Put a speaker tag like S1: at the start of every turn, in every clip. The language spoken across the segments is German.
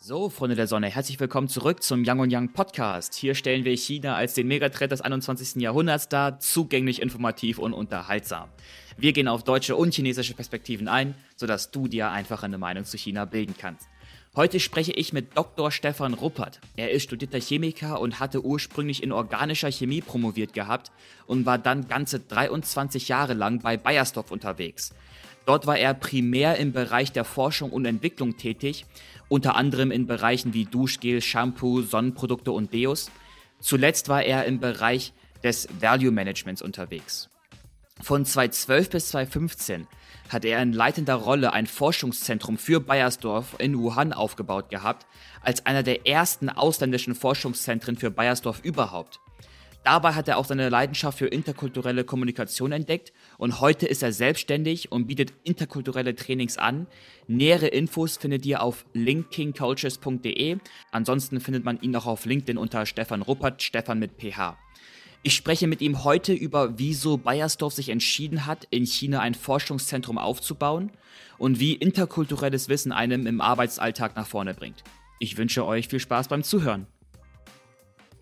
S1: So, Freunde der Sonne, herzlich willkommen zurück zum Young und Young Podcast. Hier stellen wir China als den Megatrend des 21. Jahrhunderts dar, zugänglich, informativ und unterhaltsam. Wir gehen auf deutsche und chinesische Perspektiven ein, sodass du dir einfach eine Meinung zu China bilden kannst. Heute spreche ich mit Dr. Stefan Ruppert. Er ist studierter Chemiker und hatte ursprünglich in organischer Chemie promoviert gehabt und war dann ganze 23 Jahre lang bei Bayersdorf unterwegs. Dort war er primär im Bereich der Forschung und Entwicklung tätig, unter anderem in Bereichen wie Duschgel, Shampoo, Sonnenprodukte und Deos. Zuletzt war er im Bereich des Value Managements unterwegs. Von 2012 bis 2015 hat er in leitender Rolle ein Forschungszentrum für Bayersdorf in Wuhan aufgebaut gehabt, als einer der ersten ausländischen Forschungszentren für Bayersdorf überhaupt. Dabei hat er auch seine Leidenschaft für interkulturelle Kommunikation entdeckt und heute ist er selbstständig und bietet interkulturelle Trainings an. Nähere Infos findet ihr auf linkingcultures.de. Ansonsten findet man ihn auch auf LinkedIn unter Stefan Ruppert, Stefan mit PH. Ich spreche mit ihm heute über, wieso Bayersdorf sich entschieden hat, in China ein Forschungszentrum aufzubauen und wie interkulturelles Wissen einem im Arbeitsalltag nach vorne bringt. Ich wünsche euch viel Spaß beim Zuhören.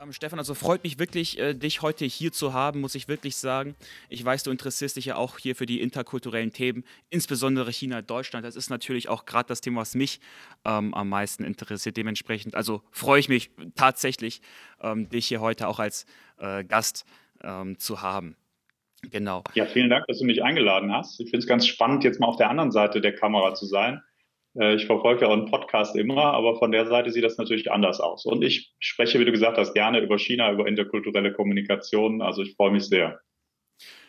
S1: Ähm, Stefan, also freut mich wirklich, äh, dich heute hier zu haben, muss ich wirklich sagen. Ich weiß, du interessierst dich ja auch hier für die interkulturellen Themen, insbesondere China, Deutschland. Das ist natürlich auch gerade das Thema, was mich ähm, am meisten interessiert. Dementsprechend, also freue ich mich tatsächlich, ähm, dich hier heute auch als äh, Gast ähm, zu haben. Genau.
S2: Ja, vielen Dank, dass du mich eingeladen hast. Ich finde es ganz spannend, jetzt mal auf der anderen Seite der Kamera zu sein. Äh, ich verfolge ja euren Podcast immer, aber von der Seite sieht das natürlich anders aus. Und ich spreche, wie du gesagt hast, gerne über China, über interkulturelle Kommunikation. Also ich freue mich sehr.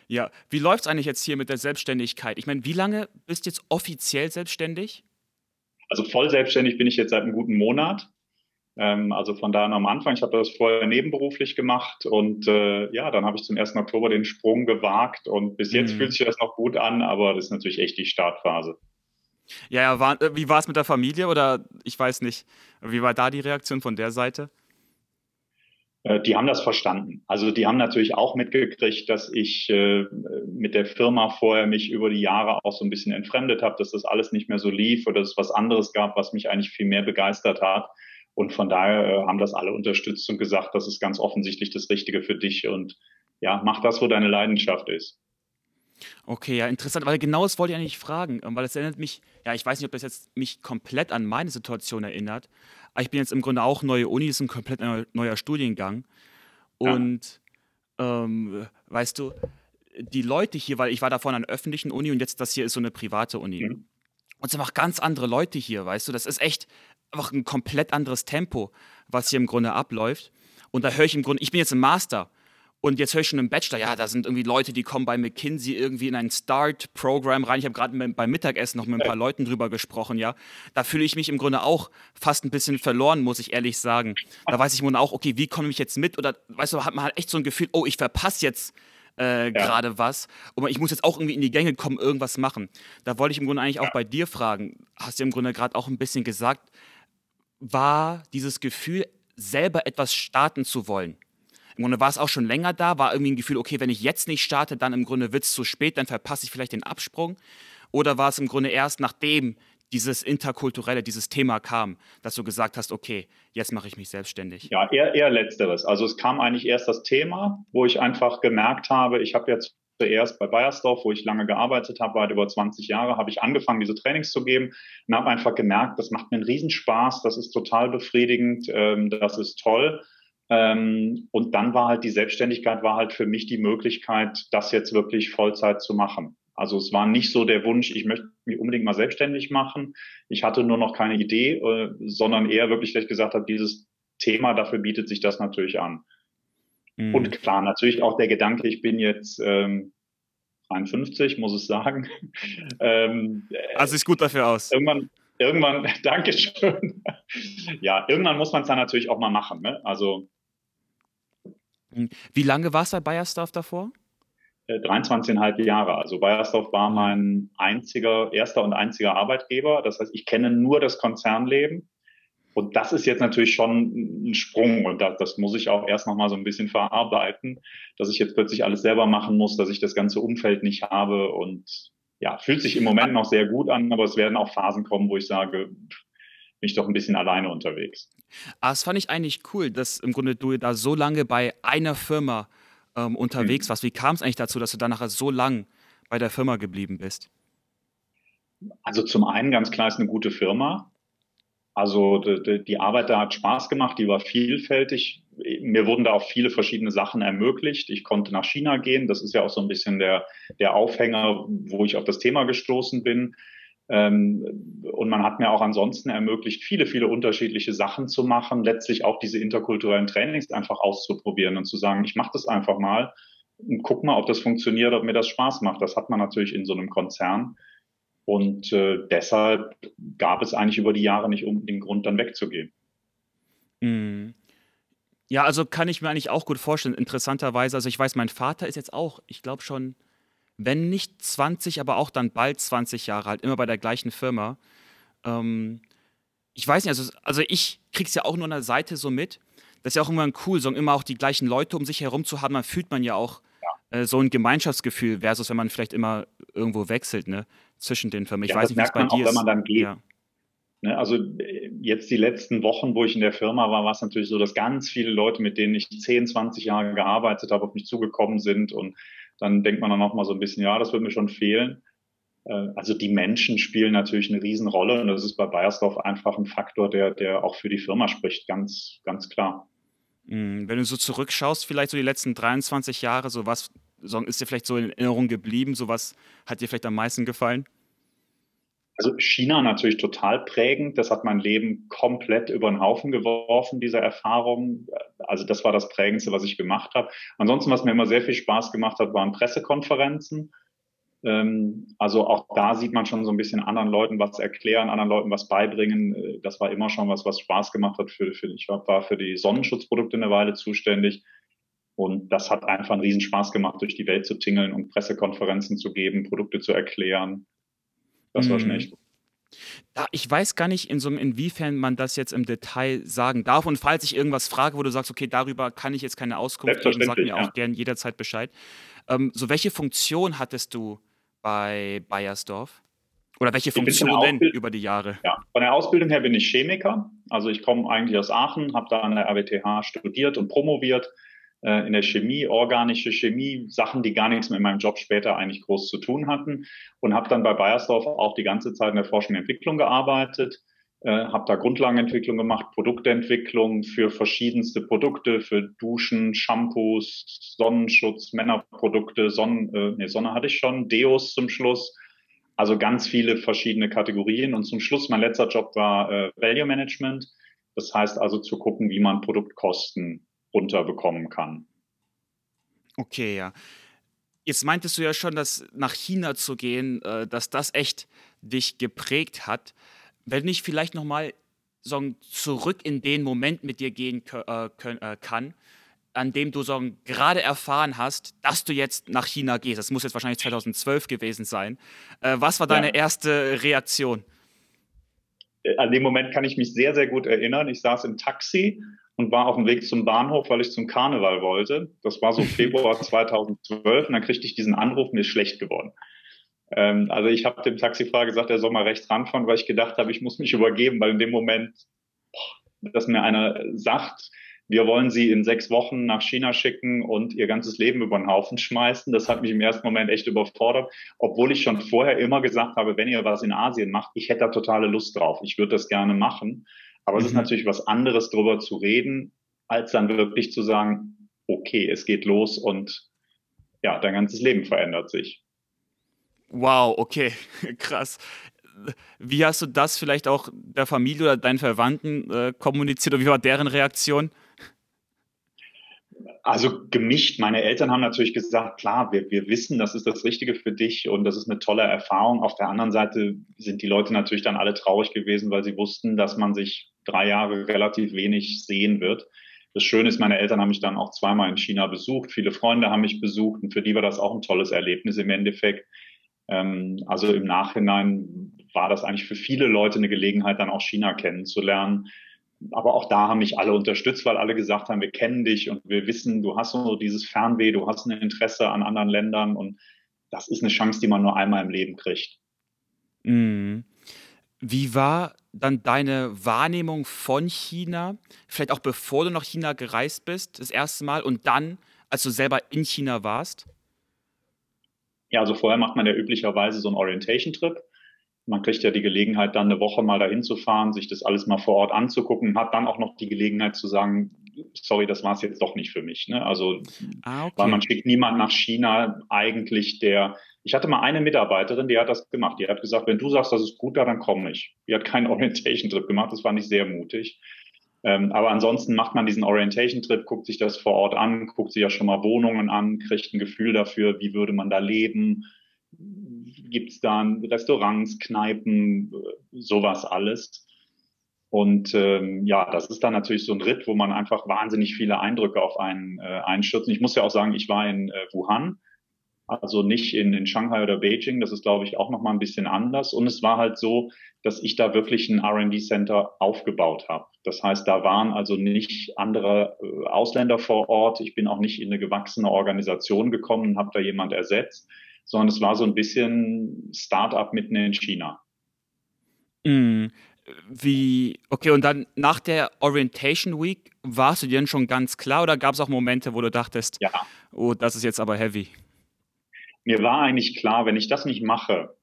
S1: Ja, wie läuft es eigentlich jetzt hier mit der Selbstständigkeit? Ich meine, wie lange bist du jetzt offiziell selbstständig?
S2: Also voll selbstständig bin ich jetzt seit einem guten Monat. Ähm, also von da an am Anfang, ich habe das vorher nebenberuflich gemacht und äh, ja, dann habe ich zum 1. Oktober den Sprung gewagt und bis jetzt mhm. fühlt sich das noch gut an, aber das ist natürlich echt die Startphase.
S1: Ja, ja, war, äh, wie war es mit der Familie oder ich weiß nicht, wie war da die Reaktion von der Seite?
S2: Äh, die haben das verstanden. Also die haben natürlich auch mitgekriegt, dass ich äh, mit der Firma vorher mich über die Jahre auch so ein bisschen entfremdet habe, dass das alles nicht mehr so lief oder dass es was anderes gab, was mich eigentlich viel mehr begeistert hat. Und von daher äh, haben das alle unterstützt und gesagt, das ist ganz offensichtlich das Richtige für dich und ja, mach das, wo deine Leidenschaft ist.
S1: Okay, ja, interessant, weil genau das wollte ich eigentlich fragen, ähm, weil es erinnert mich, ja, ich weiß nicht, ob das jetzt mich komplett an meine Situation erinnert, aber ich bin jetzt im Grunde auch neue Uni, ist ein komplett neuer Studiengang und ja. ähm, weißt du, die Leute hier, weil ich war davon an einer öffentlichen Uni und jetzt das hier ist so eine private Uni. Mhm. Und es sind auch ganz andere Leute hier, weißt du, das ist echt einfach ein komplett anderes Tempo, was hier im Grunde abläuft. Und da höre ich im Grunde, ich bin jetzt im Master und jetzt höre ich schon im Bachelor, ja, da sind irgendwie Leute, die kommen bei McKinsey irgendwie in ein Start-Programm rein. Ich habe gerade beim Mittagessen noch mit ein paar Leuten drüber gesprochen, ja. Da fühle ich mich im Grunde auch fast ein bisschen verloren, muss ich ehrlich sagen. Da weiß ich Grunde auch, okay, wie komme ich jetzt mit? Oder, weißt du, hat man halt echt so ein Gefühl, oh, ich verpasse jetzt äh, ja. gerade was. Und ich muss jetzt auch irgendwie in die Gänge kommen, irgendwas machen. Da wollte ich im Grunde eigentlich auch bei dir fragen. Hast du im Grunde gerade auch ein bisschen gesagt, war dieses Gefühl, selber etwas starten zu wollen? Im Grunde war es auch schon länger da, war irgendwie ein Gefühl, okay, wenn ich jetzt nicht starte, dann im Grunde wird es zu spät, dann verpasse ich vielleicht den Absprung. Oder war es im Grunde erst nachdem dieses interkulturelle, dieses Thema kam, dass du gesagt hast, okay, jetzt mache ich mich selbstständig?
S2: Ja, eher, eher letzteres. Also es kam eigentlich erst das Thema, wo ich einfach gemerkt habe, ich habe jetzt zuerst bei Bayersdorf, wo ich lange gearbeitet habe, weit über 20 Jahre, habe ich angefangen, diese Trainings zu geben und habe einfach gemerkt, das macht mir einen Riesenspaß, das ist total befriedigend, ähm, das ist toll. Ähm, und dann war halt die Selbstständigkeit war halt für mich die Möglichkeit, das jetzt wirklich Vollzeit zu machen. Also es war nicht so der Wunsch, ich möchte mich unbedingt mal selbstständig machen. Ich hatte nur noch keine Idee, äh, sondern eher wirklich, dass ich gesagt habe, dieses Thema, dafür bietet sich das natürlich an. Mhm. Und klar, natürlich auch der Gedanke, ich bin jetzt ähm, 53, muss ich sagen.
S1: ähm, also sieht gut dafür aus.
S2: Irgendwann, irgendwann, Dankeschön. ja, irgendwann muss man es dann natürlich auch mal machen. Ne? Also.
S1: Wie lange warst du bei Bayersdorf davor?
S2: 23,5 äh, Jahre. Also Bayersdorf war mein einziger, erster und einziger Arbeitgeber. Das heißt, ich kenne nur das Konzernleben. Und das ist jetzt natürlich schon ein Sprung. Und das, das muss ich auch erst nochmal so ein bisschen verarbeiten, dass ich jetzt plötzlich alles selber machen muss, dass ich das ganze Umfeld nicht habe. Und ja, fühlt sich im Moment noch sehr gut an, aber es werden auch Phasen kommen, wo ich sage, bin ich doch ein bisschen alleine unterwegs.
S1: Ah, das fand ich eigentlich cool, dass im Grunde du da so lange bei einer Firma ähm, unterwegs mhm. warst. Wie kam es eigentlich dazu, dass du dann nachher so lang bei der Firma geblieben bist?
S2: Also zum einen ganz klar ist eine gute Firma. Also die, die Arbeit da hat Spaß gemacht, die war vielfältig. Mir wurden da auch viele verschiedene Sachen ermöglicht. Ich konnte nach China gehen. Das ist ja auch so ein bisschen der, der Aufhänger, wo ich auf das Thema gestoßen bin. Ähm, und man hat mir auch ansonsten ermöglicht, viele, viele unterschiedliche Sachen zu machen, letztlich auch diese interkulturellen Trainings einfach auszuprobieren und zu sagen, ich mache das einfach mal und guck mal, ob das funktioniert, ob mir das Spaß macht. Das hat man natürlich in so einem Konzern. Und äh, deshalb gab es eigentlich über die Jahre nicht unbedingt Grund, dann wegzugehen.
S1: Mhm. Ja, also kann ich mir eigentlich auch gut vorstellen. Interessanterweise, also ich weiß, mein Vater ist jetzt auch, ich glaube schon, wenn nicht 20, aber auch dann bald 20 Jahre alt, immer bei der gleichen Firma. Ähm, ich weiß nicht, also, also ich krieg's ja auch nur an der Seite so mit. Das ist ja auch immer cool, so immer auch die gleichen Leute um sich herum zu haben. Man fühlt man ja auch ja. Äh, so ein Gemeinschaftsgefühl versus wenn man vielleicht immer irgendwo wechselt, ne? zwischen den Firmen. Ich
S2: ja,
S1: weiß nicht,
S2: es bei dir auch, ist. wenn man dann geht. Ja. Ne, also jetzt die letzten Wochen, wo ich in der Firma war, war es natürlich so, dass ganz viele Leute, mit denen ich 10, 20 Jahre gearbeitet habe, auf mich zugekommen sind und dann denkt man dann auch mal so ein bisschen, ja, das wird mir schon fehlen. Äh, also die Menschen spielen natürlich eine Riesenrolle und das ist bei Bayersdorf einfach ein Faktor, der, der auch für die Firma spricht, ganz, ganz klar.
S1: Mm, wenn du so zurückschaust, vielleicht so die letzten 23 Jahre, so was ist dir vielleicht so in Erinnerung geblieben? So was hat dir vielleicht am meisten gefallen?
S2: Also China natürlich total prägend. Das hat mein Leben komplett über den Haufen geworfen, diese Erfahrung. Also das war das Prägendste, was ich gemacht habe. Ansonsten, was mir immer sehr viel Spaß gemacht hat, waren Pressekonferenzen. Ähm, also auch da sieht man schon so ein bisschen anderen Leuten was erklären, anderen Leuten was beibringen. Das war immer schon was, was Spaß gemacht hat. Für, für, ich war für die Sonnenschutzprodukte eine Weile zuständig. Und das hat einfach einen Riesenspaß gemacht, durch die Welt zu tingeln und Pressekonferenzen zu geben, Produkte zu erklären. Das war schon mhm. echt gut.
S1: Ja, ich weiß gar nicht, in so, inwiefern man das jetzt im Detail sagen darf. Und falls ich irgendwas frage, wo du sagst, okay, darüber kann ich jetzt keine Auskunft geben, sag mir auch ja. gern jederzeit Bescheid. Ähm, so, welche Funktion hattest du bei Bayersdorf? Oder welche Funktionen über die Jahre?
S2: Ja, von der Ausbildung her bin ich Chemiker. Also ich komme eigentlich aus Aachen, habe da an der RWTH studiert und promoviert, äh, in der Chemie, organische Chemie, Sachen, die gar nichts mit meinem Job später eigentlich groß zu tun hatten und habe dann bei Bayersdorf auch die ganze Zeit in der Forschung und Entwicklung gearbeitet, äh, habe da Grundlagenentwicklung gemacht, Produktentwicklung für verschiedenste Produkte, für Duschen, Shampoos, Sonnenschutz, Männerprodukte, Sonnen, äh, nee, Sonne hatte ich schon, Deos zum Schluss. Also ganz viele verschiedene Kategorien. Und zum Schluss, mein letzter Job war äh, Value Management. Das heißt also zu gucken, wie man Produktkosten runterbekommen kann.
S1: Okay, ja. Jetzt meintest du ja schon, dass nach China zu gehen, äh, dass das echt dich geprägt hat. Wenn ich vielleicht nochmal so zurück in den Moment mit dir gehen äh, äh, kann, an dem du so gerade erfahren hast, dass du jetzt nach China gehst. Das muss jetzt wahrscheinlich 2012 gewesen sein. was war deine ja. erste Reaktion?
S2: An dem Moment kann ich mich sehr, sehr gut erinnern. Ich saß im Taxi und war auf dem Weg zum Bahnhof, weil ich zum Karneval wollte. Das war so Februar 2012 und dann kriegte ich diesen Anruf, mir ist schlecht geworden. Ähm, also ich habe dem Taxifahrer gesagt, er soll mal rechts ranfahren, weil ich gedacht habe, ich muss mich übergeben, weil in dem Moment, boah, dass mir einer sagt, wir wollen sie in sechs Wochen nach China schicken und ihr ganzes Leben über den Haufen schmeißen. Das hat mich im ersten Moment echt überfordert, obwohl ich schon vorher immer gesagt habe, wenn ihr was in Asien macht, ich hätte da totale Lust drauf. Ich würde das gerne machen. Aber mhm. es ist mhm. natürlich was anderes, darüber zu reden, als dann wirklich zu sagen, okay, es geht los und ja, dein ganzes Leben verändert sich.
S1: Wow, okay, krass. Wie hast du das vielleicht auch der Familie oder deinen Verwandten äh, kommuniziert oder wie war deren Reaktion?
S2: Also gemischt. Meine Eltern haben natürlich gesagt, klar, wir, wir wissen, das ist das Richtige für dich und das ist eine tolle Erfahrung. Auf der anderen Seite sind die Leute natürlich dann alle traurig gewesen, weil sie wussten, dass man sich drei Jahre relativ wenig sehen wird. Das Schöne ist, meine Eltern haben mich dann auch zweimal in China besucht. Viele Freunde haben mich besucht und für die war das auch ein tolles Erlebnis im Endeffekt. Ähm, also im Nachhinein war das eigentlich für viele Leute eine Gelegenheit, dann auch China kennenzulernen aber auch da haben mich alle unterstützt, weil alle gesagt haben, wir kennen dich und wir wissen, du hast so dieses Fernweh, du hast ein Interesse an anderen Ländern und das ist eine Chance, die man nur einmal im Leben kriegt.
S1: Mhm. Wie war dann deine Wahrnehmung von China, vielleicht auch bevor du nach China gereist bist, das erste Mal und dann, als du selber in China warst?
S2: Ja, also vorher macht man ja üblicherweise so einen Orientation-Trip. Man kriegt ja die Gelegenheit, dann eine Woche mal dahin zu fahren, sich das alles mal vor Ort anzugucken, hat dann auch noch die Gelegenheit zu sagen, sorry, das war es jetzt doch nicht für mich. Ne? Also, ah, okay. weil man schickt niemand nach China eigentlich, der ich hatte mal eine Mitarbeiterin, die hat das gemacht. Die hat gesagt, wenn du sagst, das ist gut da, dann komme ich. Die hat keinen Orientation-Trip gemacht, das fand ich sehr mutig. Ähm, aber ansonsten macht man diesen Orientation-Trip, guckt sich das vor Ort an, guckt sich ja schon mal Wohnungen an, kriegt ein Gefühl dafür, wie würde man da leben, gibt es da Restaurants, Kneipen, sowas alles. Und ähm, ja, das ist dann natürlich so ein Ritt, wo man einfach wahnsinnig viele Eindrücke auf einen äh, einstürzt. Ich muss ja auch sagen, ich war in äh, Wuhan also nicht in, in Shanghai oder Beijing. Das ist, glaube ich, auch nochmal ein bisschen anders. Und es war halt so, dass ich da wirklich ein R&D-Center aufgebaut habe. Das heißt, da waren also nicht andere äh, Ausländer vor Ort. Ich bin auch nicht in eine gewachsene Organisation gekommen und habe da jemand ersetzt, sondern es war so ein bisschen Start-up mitten in China.
S1: Mm, wie, okay, und dann nach der Orientation Week, warst du dir denn schon ganz klar oder gab es auch Momente, wo du dachtest, ja. oh, das ist jetzt aber heavy?
S2: Mir war eigentlich klar, wenn ich das nicht mache,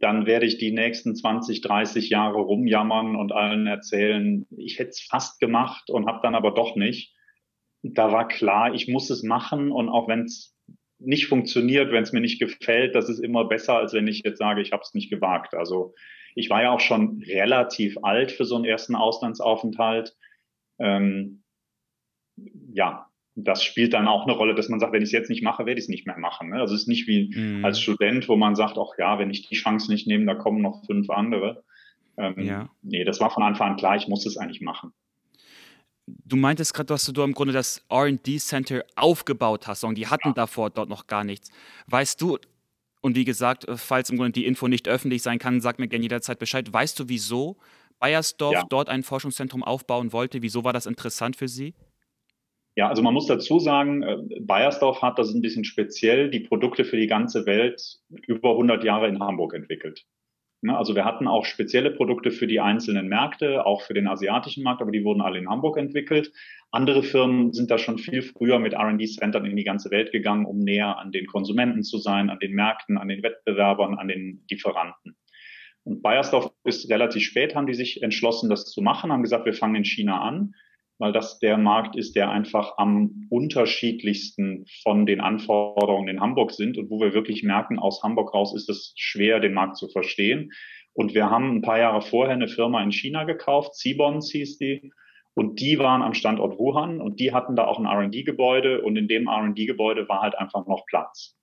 S2: dann werde ich die nächsten 20, 30 Jahre rumjammern und allen erzählen, ich hätte es fast gemacht und habe dann aber doch nicht. Da war klar, ich muss es machen und auch wenn es nicht funktioniert, wenn es mir nicht gefällt, das ist immer besser, als wenn ich jetzt sage, ich habe es nicht gewagt. Also ich war ja auch schon relativ alt für so einen ersten Auslandsaufenthalt. Ähm, ja, das spielt dann auch eine Rolle, dass man sagt, wenn ich es jetzt nicht mache, werde ich es nicht mehr machen. Ne? Also es ist nicht wie mhm. als Student, wo man sagt, ach ja, wenn ich die Chance nicht nehme, da kommen noch fünf andere. Ähm, ja. Nee, das war von Anfang an klar, ich muss es eigentlich machen.
S1: Du meintest gerade, dass du im Grunde das RD Center aufgebaut hast und die hatten ja. davor dort noch gar nichts. Weißt du, und wie gesagt, falls im Grunde die Info nicht öffentlich sein kann, sag mir gerne jederzeit Bescheid. Weißt du, wieso Bayersdorf ja. dort ein Forschungszentrum aufbauen wollte? Wieso war das interessant für sie?
S2: Ja, also man muss dazu sagen, äh, Bayersdorf hat das ein bisschen speziell, die Produkte für die ganze Welt über 100 Jahre in Hamburg entwickelt. Ne, also wir hatten auch spezielle Produkte für die einzelnen Märkte, auch für den asiatischen Markt, aber die wurden alle in Hamburg entwickelt. Andere Firmen sind da schon viel früher mit R&D-Centern in die ganze Welt gegangen, um näher an den Konsumenten zu sein, an den Märkten, an den Wettbewerbern, an den Lieferanten. Und Bayersdorf ist relativ spät, haben die sich entschlossen, das zu machen, haben gesagt, wir fangen in China an weil das der Markt ist, der einfach am unterschiedlichsten von den Anforderungen in Hamburg sind und wo wir wirklich merken, aus Hamburg raus ist es schwer, den Markt zu verstehen. Und wir haben ein paar Jahre vorher eine Firma in China gekauft, Cibons hieß die, und die waren am Standort Wuhan und die hatten da auch ein R&D-Gebäude und in dem R&D-Gebäude war halt einfach noch Platz.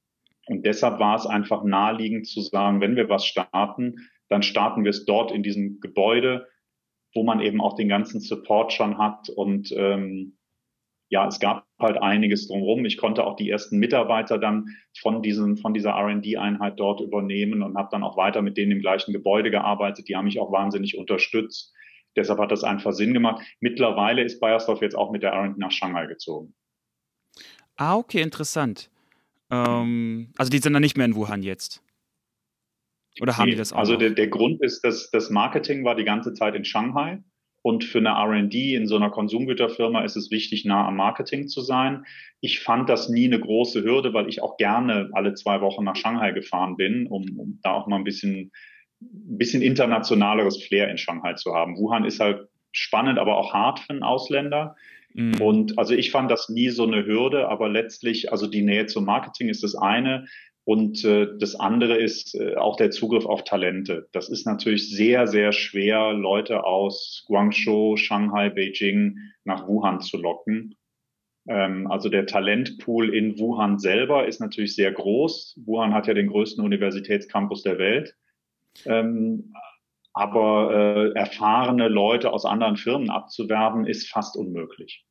S2: Und deshalb war es einfach naheliegend zu sagen, wenn wir was starten, dann starten wir es dort in diesem Gebäude, wo man eben auch den ganzen Support schon hat und ähm, ja, es gab halt einiges drumherum. Ich konnte auch die ersten Mitarbeiter dann von diesem, von dieser R&D-Einheit dort übernehmen und habe dann auch weiter mit denen im gleichen Gebäude gearbeitet. Die haben mich auch wahnsinnig unterstützt. Deshalb hat das einfach Sinn gemacht. Mittlerweile ist Bayersdorf jetzt auch mit der R&D nach Shanghai gezogen.
S1: Ah, okay, interessant. Ähm, also die sind dann nicht mehr in Wuhan jetzt. Oder haben nee, die das
S2: auch? Also der, der Grund ist, dass das Marketing war die ganze Zeit in Shanghai. Und für eine R&D in so einer Konsumgüterfirma ist es wichtig, nah am Marketing zu sein. Ich fand das nie eine große Hürde, weil ich auch gerne alle zwei Wochen nach Shanghai gefahren bin, um, um da auch mal ein bisschen, ein bisschen internationaleres Flair in Shanghai zu haben. Wuhan ist halt spannend, aber auch hart für einen Ausländer. Mhm. Und also ich fand das nie so eine Hürde, aber letztlich, also die Nähe zum Marketing ist das eine. Und äh, das andere ist äh, auch der Zugriff auf Talente. Das ist natürlich sehr, sehr schwer, Leute aus Guangzhou, Shanghai, Beijing nach Wuhan zu locken. Ähm, also der Talentpool in Wuhan selber ist natürlich sehr groß. Wuhan hat ja den größten Universitätscampus der Welt. Ähm, aber äh, erfahrene Leute aus anderen Firmen abzuwerben, ist fast unmöglich.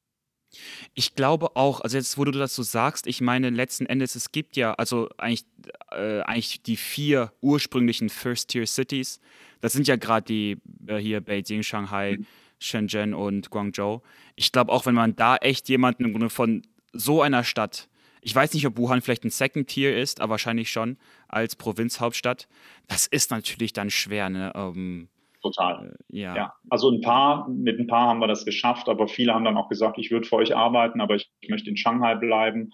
S1: Ich glaube auch, also jetzt, wo du das so sagst, ich meine, letzten Endes, es gibt ja, also eigentlich, äh, eigentlich die vier ursprünglichen First-Tier-Cities. Das sind ja gerade die äh, hier Beijing, Shanghai, mhm. Shenzhen und Guangzhou. Ich glaube auch, wenn man da echt jemanden im Grunde von so einer Stadt, ich weiß nicht, ob Wuhan vielleicht ein Second Tier ist, aber wahrscheinlich schon als Provinzhauptstadt, das ist natürlich dann schwer, ne? Ähm,
S2: Total. Äh, ja. ja. Also ein paar, mit ein paar haben wir das geschafft, aber viele haben dann auch gesagt, ich würde für euch arbeiten, aber ich, möchte in Shanghai bleiben.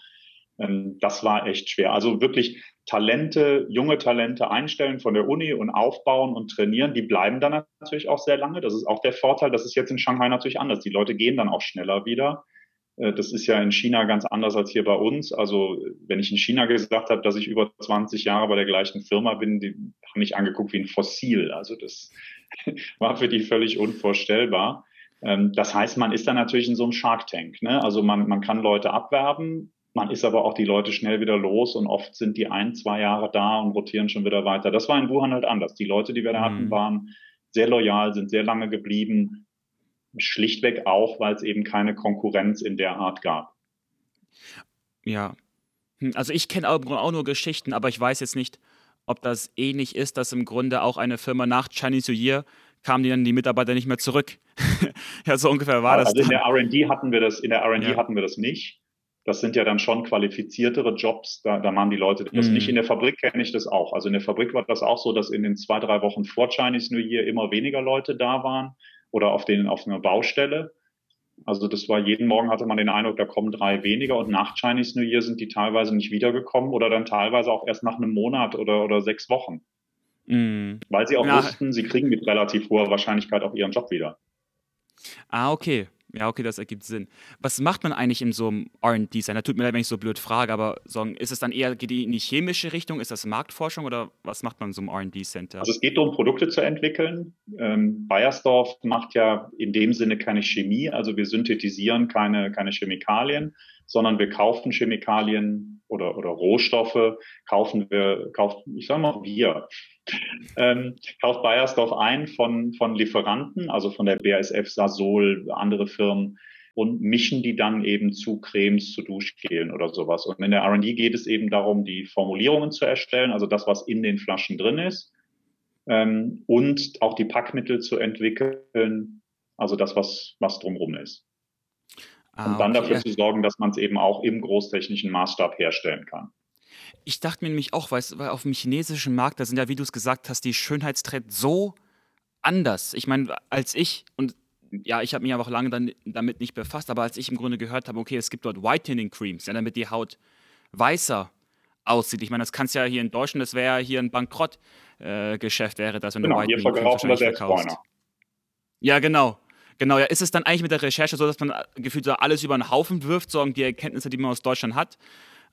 S2: Ähm, das war echt schwer. Also wirklich Talente, junge Talente einstellen von der Uni und aufbauen und trainieren, die bleiben dann natürlich auch sehr lange. Das ist auch der Vorteil. Das ist jetzt in Shanghai natürlich anders. Die Leute gehen dann auch schneller wieder. Äh, das ist ja in China ganz anders als hier bei uns. Also wenn ich in China gesagt habe, dass ich über 20 Jahre bei der gleichen Firma bin, die haben mich angeguckt wie ein Fossil. Also das war für die völlig unvorstellbar. Ähm, das heißt, man ist dann natürlich in so einem Shark Tank. Ne? Also man, man kann Leute abwerben, man ist aber auch die Leute schnell wieder los und oft sind die ein, zwei Jahre da und rotieren schon wieder weiter. Das war in Wuhan halt anders. Die Leute, die wir da hatten, mhm. waren sehr loyal, sind sehr lange geblieben. Schlichtweg auch, weil es eben keine Konkurrenz in der Art gab.
S1: Ja. Hm, also ich kenne auch nur Geschichten, aber ich weiß jetzt nicht, ob das ähnlich ist, dass im Grunde auch eine Firma nach Chinese New Year kamen die dann die Mitarbeiter nicht mehr zurück. ja, so ungefähr war
S2: also
S1: das.
S2: Also in der R&D hatten wir das, in der R&D ja. hatten wir das nicht. Das sind ja dann schon qualifiziertere Jobs, da, da machen die Leute das mhm. nicht. In der Fabrik kenne ich das auch. Also in der Fabrik war das auch so, dass in den zwei, drei Wochen vor Chinese New Year immer weniger Leute da waren oder auf, den, auf einer Baustelle. Also das war jeden Morgen hatte man den Eindruck, da kommen drei weniger und nach Chinese New Year sind die teilweise nicht wiedergekommen oder dann teilweise auch erst nach einem Monat oder, oder sechs Wochen. Mm. Weil sie auch ja. wussten, sie kriegen mit relativ hoher Wahrscheinlichkeit auch ihren Job wieder.
S1: Ah, okay. Ja, okay, das ergibt Sinn. Was macht man eigentlich in so einem RD-Center? Tut mir leid, wenn ich so blöd frage, aber ist es dann eher geht in die chemische Richtung? Ist das Marktforschung oder was macht man in so einem RD-Center?
S2: Also es geht darum, Produkte zu entwickeln. Ähm, Bayersdorf macht ja in dem Sinne keine Chemie, also wir synthetisieren keine, keine Chemikalien, sondern wir kaufen Chemikalien oder, oder Rohstoffe, kaufen wir, kaufen, ich sage mal wir, ähm, kauft Bayersdorf ein von, von Lieferanten, also von der BASF, Sasol, andere Firmen und mischen die dann eben zu Cremes, zu Duschgelen oder sowas. Und in der R&D geht es eben darum, die Formulierungen zu erstellen, also das, was in den Flaschen drin ist, ähm, und auch die Packmittel zu entwickeln, also das, was, was drumherum ist. Ah, und dann okay. dafür zu sorgen, dass man es eben auch im großtechnischen Maßstab herstellen kann.
S1: Ich dachte mir nämlich auch, weißt, weil auf dem chinesischen Markt, da sind ja, wie du es gesagt hast, die Schönheitstrends so anders. Ich meine, als ich, und ja, ich habe mich einfach lange dann, damit nicht befasst, aber als ich im Grunde gehört habe, okay, es gibt dort Whitening Creams, ja, damit die Haut weißer aussieht. Ich meine, das kannst ja hier in Deutschland, das wäre ja hier ein Bankrottgeschäft, äh, wäre das, wenn
S2: genau,
S1: du
S2: Whitening Creams verkaufst.
S1: Ja, genau. Genau, ja, ist es dann eigentlich mit der Recherche so, dass man gefühlt so alles über den Haufen wirft, so die Erkenntnisse, die man aus Deutschland hat,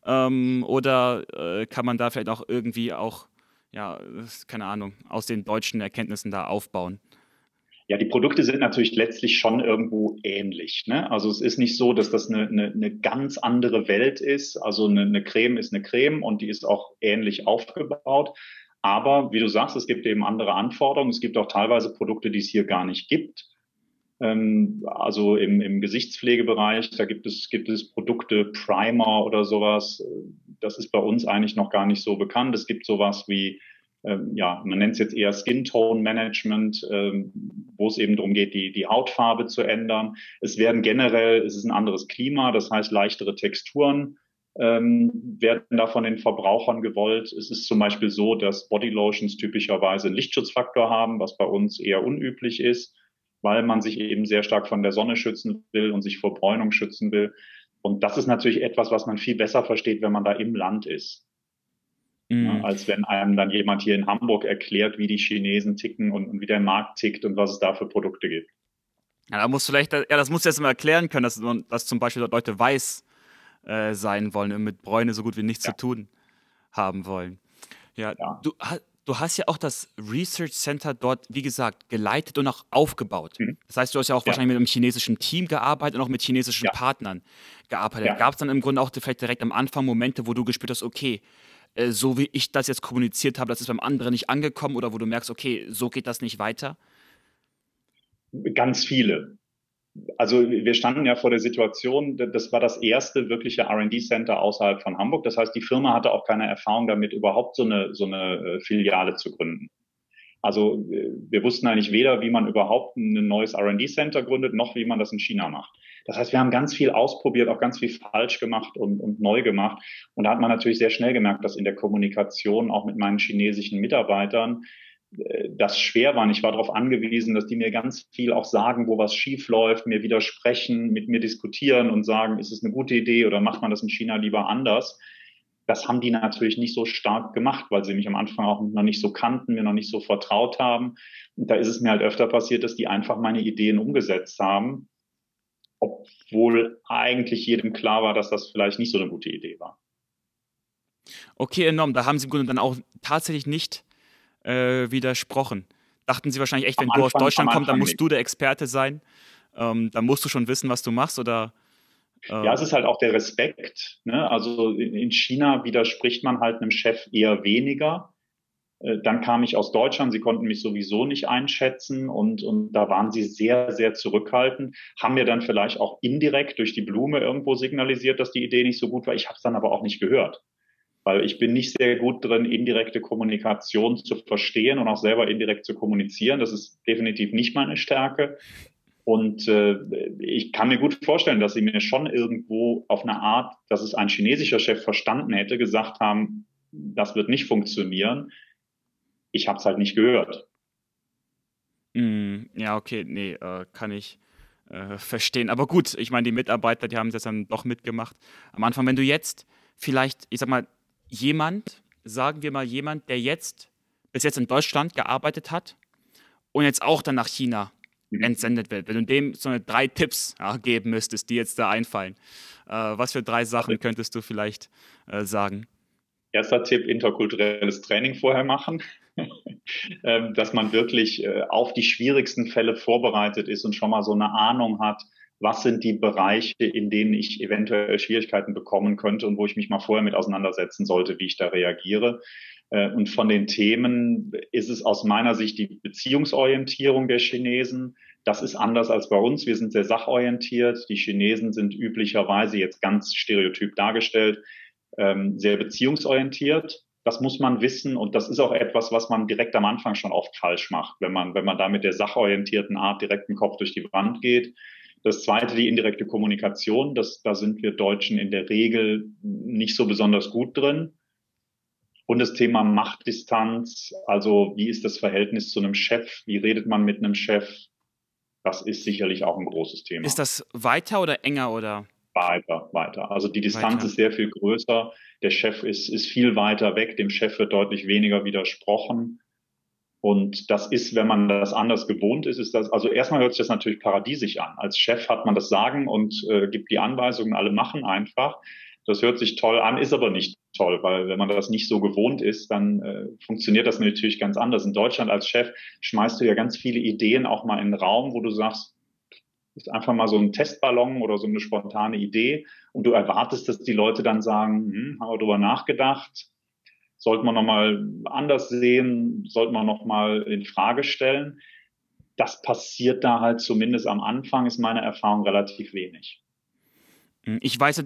S1: ähm, oder äh, kann man da vielleicht auch irgendwie auch, ja, keine Ahnung, aus den deutschen Erkenntnissen da aufbauen?
S2: Ja, die Produkte sind natürlich letztlich schon irgendwo ähnlich. Ne? Also es ist nicht so, dass das eine, eine, eine ganz andere Welt ist. Also eine, eine Creme ist eine Creme und die ist auch ähnlich aufgebaut. Aber wie du sagst, es gibt eben andere Anforderungen. Es gibt auch teilweise Produkte, die es hier gar nicht gibt. Ähm, also im, im Gesichtspflegebereich, da gibt es, gibt es Produkte, Primer oder sowas. Das ist bei uns eigentlich noch gar nicht so bekannt. Es gibt sowas wie, ähm, ja, man nennt es jetzt eher Skin Tone Management, ähm, wo es eben darum geht, die, die Hautfarbe zu ändern. Es werden generell, es ist ein anderes Klima, das heißt leichtere Texturen ähm, werden da von den Verbrauchern gewollt. Es ist zum Beispiel so, dass Bodylotions typischerweise einen Lichtschutzfaktor haben, was bei uns eher unüblich ist weil man sich eben sehr stark von der Sonne schützen will und sich vor Bräunung schützen will. Und das ist natürlich etwas, was man viel besser versteht, wenn man da im Land ist. Mhm. Als wenn einem dann jemand hier in Hamburg erklärt, wie die Chinesen ticken und, und, wie der Markt tickt und was es da für Produkte gibt.
S1: Ja, da muss vielleicht, ja, das muss du jetzt mal erklären können, dass, dass zum Beispiel dort Leute weiß äh, sein wollen und mit Bräune so gut wie nichts ja. zu tun haben wollen. Ja, ja. Du, du hast ja auch das Research Center dort, wie gesagt, geleitet und auch aufgebaut. Mhm. Das heißt, du hast ja auch ja. wahrscheinlich mit einem chinesischen Team gearbeitet und auch mit chinesischen ja. Partnern gearbeitet. Ja. Gab es dann im Grunde auch vielleicht direkt am Anfang Momente, wo du gespürt hast, okay, äh, so wie ich das jetzt kommuniziert habe, das ist beim anderen nicht angekommen oder wo du merkst, okay, so geht das nicht weiter?
S2: Ganz viele also wir standen ja vor der Situation, das war das erste wirkliche R&D-Center außerhalb von Hamburg. Das heißt, die Firma hatte auch keine Erfahrung damit, überhaupt so eine, so eine äh, Filiale zu gründen. Also äh, wir wussten eigentlich weder, wie man überhaupt ein neues R&D-Center gründet, noch wie man das in China macht. Das heißt, wir haben ganz viel ausprobiert, auch ganz viel falsch gemacht und, und neu gemacht. Und da hat man natürlich sehr schnell gemerkt, dass in der Kommunikation auch mit meinen chinesischen Mitarbeitern das schwer war. Ich war darauf angewiesen, dass die mir ganz viel auch sagen, wo was schief läuft, mir widersprechen, mit mir diskutieren und sagen, ist es eine gute Idee oder macht man das in China lieber anders? Das haben die natürlich nicht so stark gemacht, weil sie mich am Anfang auch noch nicht so kannten, mir noch nicht so vertraut haben. Und da ist es mir halt öfter passiert, dass die einfach meine Ideen umgesetzt haben, obwohl eigentlich jedem klar war, dass das vielleicht nicht so eine gute Idee war.
S1: Okay, enorm. Da haben Sie im Grunde dann auch tatsächlich nicht äh, widersprochen. Dachten Sie wahrscheinlich echt, wenn am du Anfang, aus Deutschland kommst, dann musst nicht. du der Experte sein. Ähm, dann musst du schon wissen, was du machst oder
S2: äh ja, es ist halt auch der Respekt. Ne? Also in China widerspricht man halt einem Chef eher weniger. Äh, dann kam ich aus Deutschland, sie konnten mich sowieso nicht einschätzen und, und da waren sie sehr, sehr zurückhaltend, haben mir dann vielleicht auch indirekt durch die Blume irgendwo signalisiert, dass die Idee nicht so gut war. Ich habe es dann aber auch nicht gehört, weil ich bin nicht sehr gut drin, indirekte Kommunikation zu verstehen und auch selber indirekt zu kommunizieren. Das ist definitiv nicht meine Stärke. Und äh, ich kann mir gut vorstellen, dass sie mir schon irgendwo auf eine Art, dass es ein chinesischer Chef verstanden hätte, gesagt haben, das wird nicht funktionieren. Ich habe es halt nicht gehört.
S1: Mm, ja, okay, nee, äh, kann ich äh, verstehen. Aber gut, ich meine, die Mitarbeiter, die haben das dann doch mitgemacht. Am Anfang, wenn du jetzt vielleicht, ich sag mal, jemand, sagen wir mal jemand, der jetzt bis jetzt in Deutschland gearbeitet hat und jetzt auch dann nach China Mhm. entsendet wird. Wenn du dem so eine drei Tipps ja, geben müsstest, die jetzt da einfallen, äh, was für drei Sachen könntest du vielleicht äh, sagen?
S2: Erster Tipp, interkulturelles Training vorher machen, ähm, dass man wirklich äh, auf die schwierigsten Fälle vorbereitet ist und schon mal so eine Ahnung hat, was sind die Bereiche, in denen ich eventuell Schwierigkeiten bekommen könnte und wo ich mich mal vorher mit auseinandersetzen sollte, wie ich da reagiere. Äh, und von den Themen ist es aus meiner Sicht die Beziehungsorientierung der Chinesen. Das ist anders als bei uns. Wir sind sehr sachorientiert. Die Chinesen sind üblicherweise jetzt ganz stereotyp dargestellt, ähm, sehr beziehungsorientiert. Das muss man wissen und das ist auch etwas, was man direkt am Anfang schon oft falsch macht, wenn man, wenn man da mit der sachorientierten Art direkt den Kopf durch die Wand geht. Das zweite, die indirekte Kommunikation. Das, da sind wir Deutschen in der Regel nicht so besonders gut drin. Und das Thema Machtdistanz, also wie ist das Verhältnis zu einem Chef? Wie redet man mit einem Chef? Das ist sicherlich auch ein großes Thema.
S1: Ist das weiter oder enger oder?
S2: Weiter, weiter. Also die Distanz weiter. ist sehr viel größer. Der Chef ist, ist viel weiter weg. Dem Chef wird deutlich weniger widersprochen. Und das ist, wenn man das anders gewohnt ist, ist das, also erstmal hört sich das natürlich paradiesisch an. Als Chef hat man das Sagen und äh, gibt die Anweisungen, alle machen einfach. Das hört sich toll an, ist aber nicht toll, weil wenn man das nicht so gewohnt ist, dann äh, funktioniert das natürlich ganz anders. In Deutschland als Chef schmeißt du ja ganz viele Ideen auch mal in den Raum, wo du sagst, ist einfach mal so ein Testballon oder so eine spontane Idee und du erwartest, dass die Leute dann sagen, hm, haben wir darüber nachgedacht, sollten wir nochmal anders sehen, sollten wir nochmal in Frage stellen. Das passiert da halt zumindest am Anfang, ist meine Erfahrung relativ wenig.
S1: Ich weiß,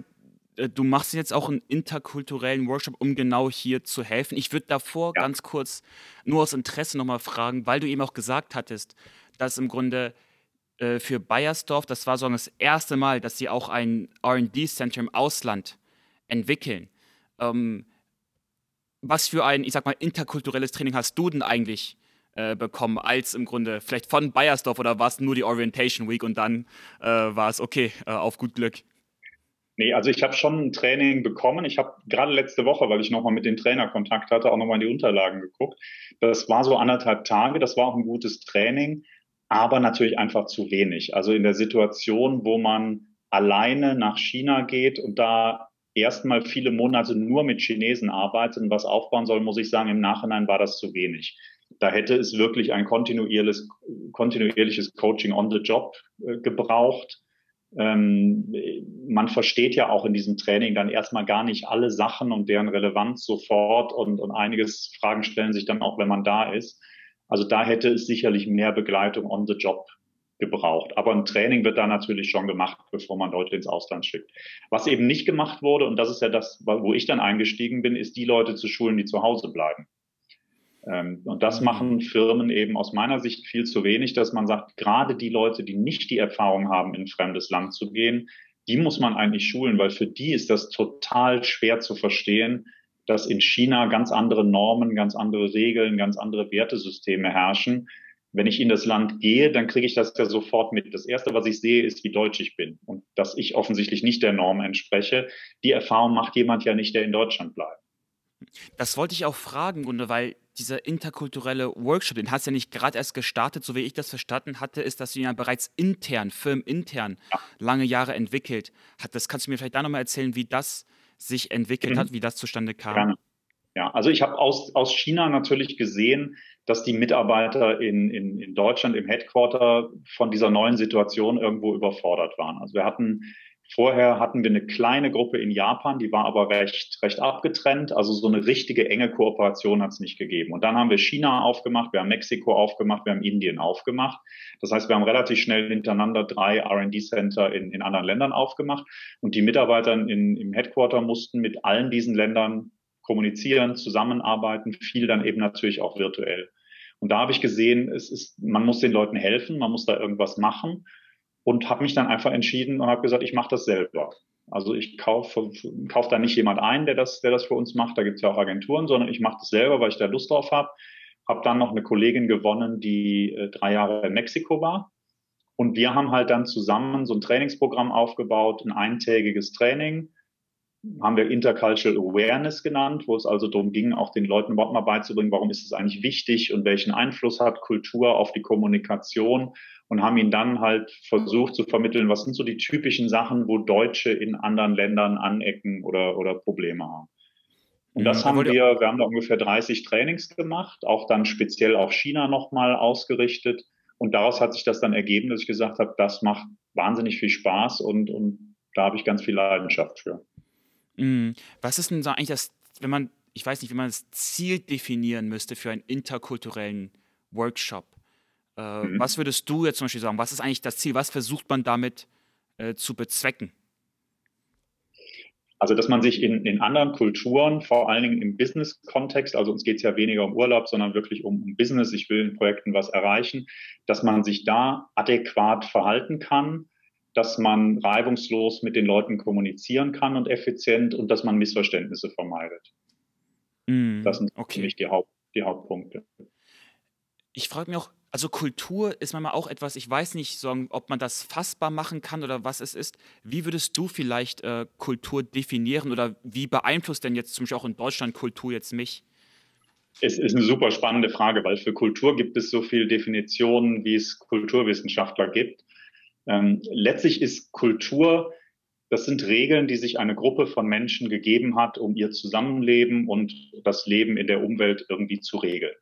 S1: äh, du machst jetzt auch einen interkulturellen Workshop, um genau hier zu helfen. Ich würde davor ja. ganz kurz nur aus Interesse nochmal fragen, weil du eben auch gesagt hattest, dass im Grunde äh, für Bayersdorf, das war so das erste Mal, dass sie auch ein RD-Center im Ausland entwickeln. Ähm, was für ein, ich sag mal, interkulturelles Training hast du denn eigentlich äh, bekommen, als im Grunde vielleicht von Bayersdorf oder war es nur die Orientation Week und dann äh, war es okay, äh, auf gut Glück?
S2: Nee, also ich habe schon ein Training bekommen. Ich habe gerade letzte Woche, weil ich nochmal mit dem Trainer Kontakt hatte, auch nochmal in die Unterlagen geguckt. Das war so anderthalb Tage, das war auch ein gutes Training, aber natürlich einfach zu wenig. Also in der Situation, wo man alleine nach China geht und da erstmal viele Monate nur mit Chinesen arbeitet und was aufbauen soll, muss ich sagen, im Nachhinein war das zu wenig. Da hätte es wirklich ein kontinuierliches, kontinuierliches Coaching on the Job äh, gebraucht ähm, man versteht ja auch in diesem Training dann erstmal gar nicht alle Sachen und deren Relevanz sofort und, und einiges Fragen stellen sich dann auch, wenn man da ist. Also da hätte es sicherlich mehr Begleitung on the job gebraucht. Aber ein Training wird da natürlich schon gemacht, bevor man Leute ins Ausland schickt. Was eben nicht gemacht wurde, und das ist ja das, wo ich dann eingestiegen bin, ist die Leute zu schulen, die zu Hause bleiben. Ähm, und das mhm. machen Firmen eben aus meiner Sicht viel zu wenig, dass man sagt, gerade die Leute, die nicht die Erfahrung haben, in ein fremdes Land zu gehen, die muss man eigentlich schulen, weil für die ist das total schwer zu verstehen, dass in China ganz andere Normen, ganz andere Regeln, ganz andere Wertesysteme herrschen. Wenn ich in das Land gehe, dann kriege ich das ja sofort mit. Das Erste, was ich sehe, ist, wie deutsch ich bin und dass ich offensichtlich nicht der Norm entspreche. Die Erfahrung macht jemand ja nicht, der in Deutschland bleibt.
S1: Das wollte ich auch fragen, Gunde, weil dieser interkulturelle Workshop, den hast du ja nicht gerade erst gestartet, so wie ich das verstanden hatte, ist, dass du ihn ja bereits intern, firmenintern, ja. lange Jahre entwickelt hattest. Kannst du mir vielleicht da nochmal erzählen, wie das sich entwickelt mhm. hat, wie das zustande kam? Gerne.
S2: Ja, also ich habe aus, aus China natürlich gesehen, dass die Mitarbeiter in, in, in Deutschland im Headquarter von dieser neuen Situation irgendwo überfordert waren. Also wir hatten Vorher hatten wir eine kleine Gruppe in Japan, die war aber recht, recht abgetrennt. Also so eine richtige enge Kooperation hat es nicht gegeben. Und dann haben wir China aufgemacht, wir haben Mexiko aufgemacht, wir haben Indien aufgemacht. Das heißt, wir haben relativ schnell hintereinander drei R&D-Center in, in anderen Ländern aufgemacht. Und die Mitarbeiter in, im Headquarter mussten mit allen diesen Ländern kommunizieren, zusammenarbeiten, viel dann eben natürlich auch virtuell. Und da habe ich gesehen, es ist, man muss den Leuten helfen, man muss da irgendwas machen und habe mich dann einfach entschieden und habe gesagt, ich mache das selber. Also ich kaufe kauf da nicht jemand ein, der das, der das für uns macht. Da gibt es ja auch Agenturen, sondern ich mache das selber, weil ich da Lust drauf habe. Habe dann noch eine Kollegin gewonnen, die äh, drei Jahre in Mexiko war. Und wir haben halt dann zusammen so ein Trainingsprogramm aufgebaut, ein eintägiges Training, haben wir Intercultural Awareness genannt, wo es also darum ging, auch den Leuten überhaupt mal beizubringen, warum ist es eigentlich wichtig und welchen Einfluss hat Kultur auf die Kommunikation und haben ihn dann halt versucht zu vermitteln, was sind so die typischen Sachen, wo Deutsche in anderen Ländern anecken oder, oder Probleme haben. Und das mhm. haben wir, wir haben da ungefähr 30 Trainings gemacht, auch dann speziell auf China nochmal ausgerichtet. Und daraus hat sich das dann ergeben, dass ich gesagt habe, das macht wahnsinnig viel Spaß und, und da habe ich ganz viel Leidenschaft für.
S1: Mhm. Was ist denn so eigentlich das, wenn man, ich weiß nicht, wie man das Ziel definieren müsste für einen interkulturellen Workshop? Äh, mhm. Was würdest du jetzt zum Beispiel sagen? Was ist eigentlich das Ziel? Was versucht man damit äh, zu bezwecken?
S2: Also, dass man sich in, in anderen Kulturen, vor allen Dingen im Business-Kontext, also uns geht es ja weniger um Urlaub, sondern wirklich um, um Business, ich will in Projekten was erreichen, dass man sich da adäquat verhalten kann, dass man reibungslos mit den Leuten kommunizieren kann und effizient und dass man Missverständnisse vermeidet. Mm, das sind okay. für mich die, Haupt, die Hauptpunkte.
S1: Ich frage mich auch, also Kultur ist manchmal auch etwas, ich weiß nicht, so, ob man das fassbar machen kann oder was es ist. Wie würdest du vielleicht äh, Kultur definieren oder wie beeinflusst denn jetzt zum Beispiel auch in Deutschland Kultur jetzt mich?
S2: Es ist eine super spannende Frage, weil für Kultur gibt es so viele Definitionen, wie es Kulturwissenschaftler gibt. Ähm, letztlich ist Kultur, das sind Regeln, die sich eine Gruppe von Menschen gegeben hat, um ihr Zusammenleben und das Leben in der Umwelt irgendwie zu regeln.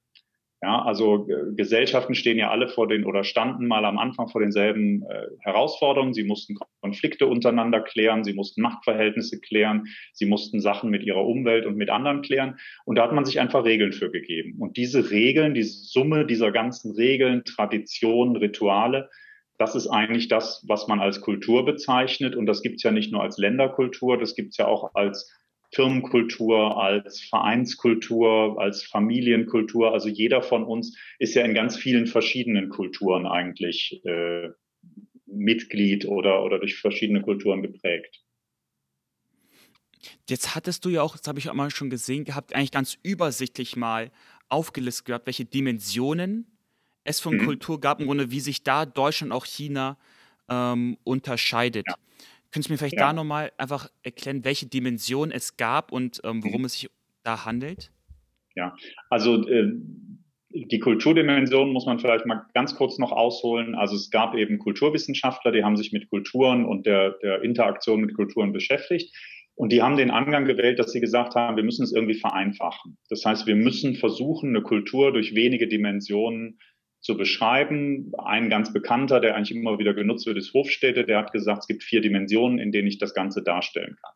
S2: Ja, also äh, Gesellschaften stehen ja alle vor den oder standen mal am Anfang vor denselben äh, Herausforderungen. Sie mussten Konflikte untereinander klären, sie mussten Machtverhältnisse klären, sie mussten Sachen mit ihrer Umwelt und mit anderen klären. Und da hat man sich einfach Regeln für gegeben. Und diese Regeln, diese Summe dieser ganzen Regeln, Traditionen, Rituale, das ist eigentlich das, was man als Kultur bezeichnet. Und das gibt's ja nicht nur als Länderkultur, das gibt's ja auch als Firmenkultur, als Vereinskultur, als Familienkultur. Also jeder von uns ist ja in ganz vielen verschiedenen Kulturen eigentlich äh, Mitglied oder, oder durch verschiedene Kulturen geprägt.
S1: Jetzt hattest du ja auch, das habe ich auch mal schon gesehen gehabt, eigentlich ganz übersichtlich mal aufgelistet gehabt, welche Dimensionen es von mhm. Kultur gab, im Grunde, wie sich da Deutschland und auch China ähm, unterscheidet. Ja. Könntest du mir vielleicht ja. da nochmal einfach erklären, welche Dimension es gab und ähm, worum mhm. es sich da handelt?
S2: Ja, also äh, die Kulturdimension muss man vielleicht mal ganz kurz noch ausholen. Also es gab eben Kulturwissenschaftler, die haben sich mit Kulturen und der, der Interaktion mit Kulturen beschäftigt. Und die haben den Angang gewählt, dass sie gesagt haben, wir müssen es irgendwie vereinfachen. Das heißt, wir müssen versuchen, eine Kultur durch wenige Dimensionen zu beschreiben. Ein ganz bekannter, der eigentlich immer wieder genutzt wird, ist Hofstädte. Der hat gesagt, es gibt vier Dimensionen, in denen ich das Ganze darstellen kann.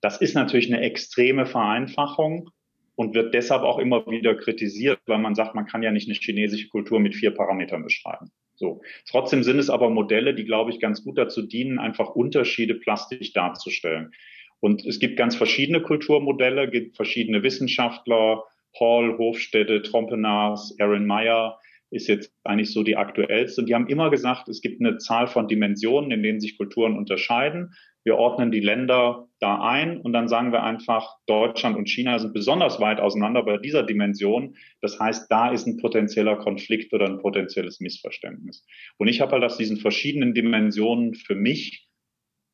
S2: Das ist natürlich eine extreme Vereinfachung und wird deshalb auch immer wieder kritisiert, weil man sagt, man kann ja nicht eine chinesische Kultur mit vier Parametern beschreiben. So. Trotzdem sind es aber Modelle, die, glaube ich, ganz gut dazu dienen, einfach Unterschiede plastisch darzustellen. Und es gibt ganz verschiedene Kulturmodelle, gibt verschiedene Wissenschaftler, Hall, Hofstädte, Trompenas, Aaron Meyer, ist jetzt eigentlich so die aktuellste. Und die haben immer gesagt, es gibt eine Zahl von Dimensionen, in denen sich Kulturen unterscheiden. Wir ordnen die Länder da ein und dann sagen wir einfach, Deutschland und China sind besonders weit auseinander bei dieser Dimension. Das heißt, da ist ein potenzieller Konflikt oder ein potenzielles Missverständnis. Und ich habe halt aus diesen verschiedenen Dimensionen für mich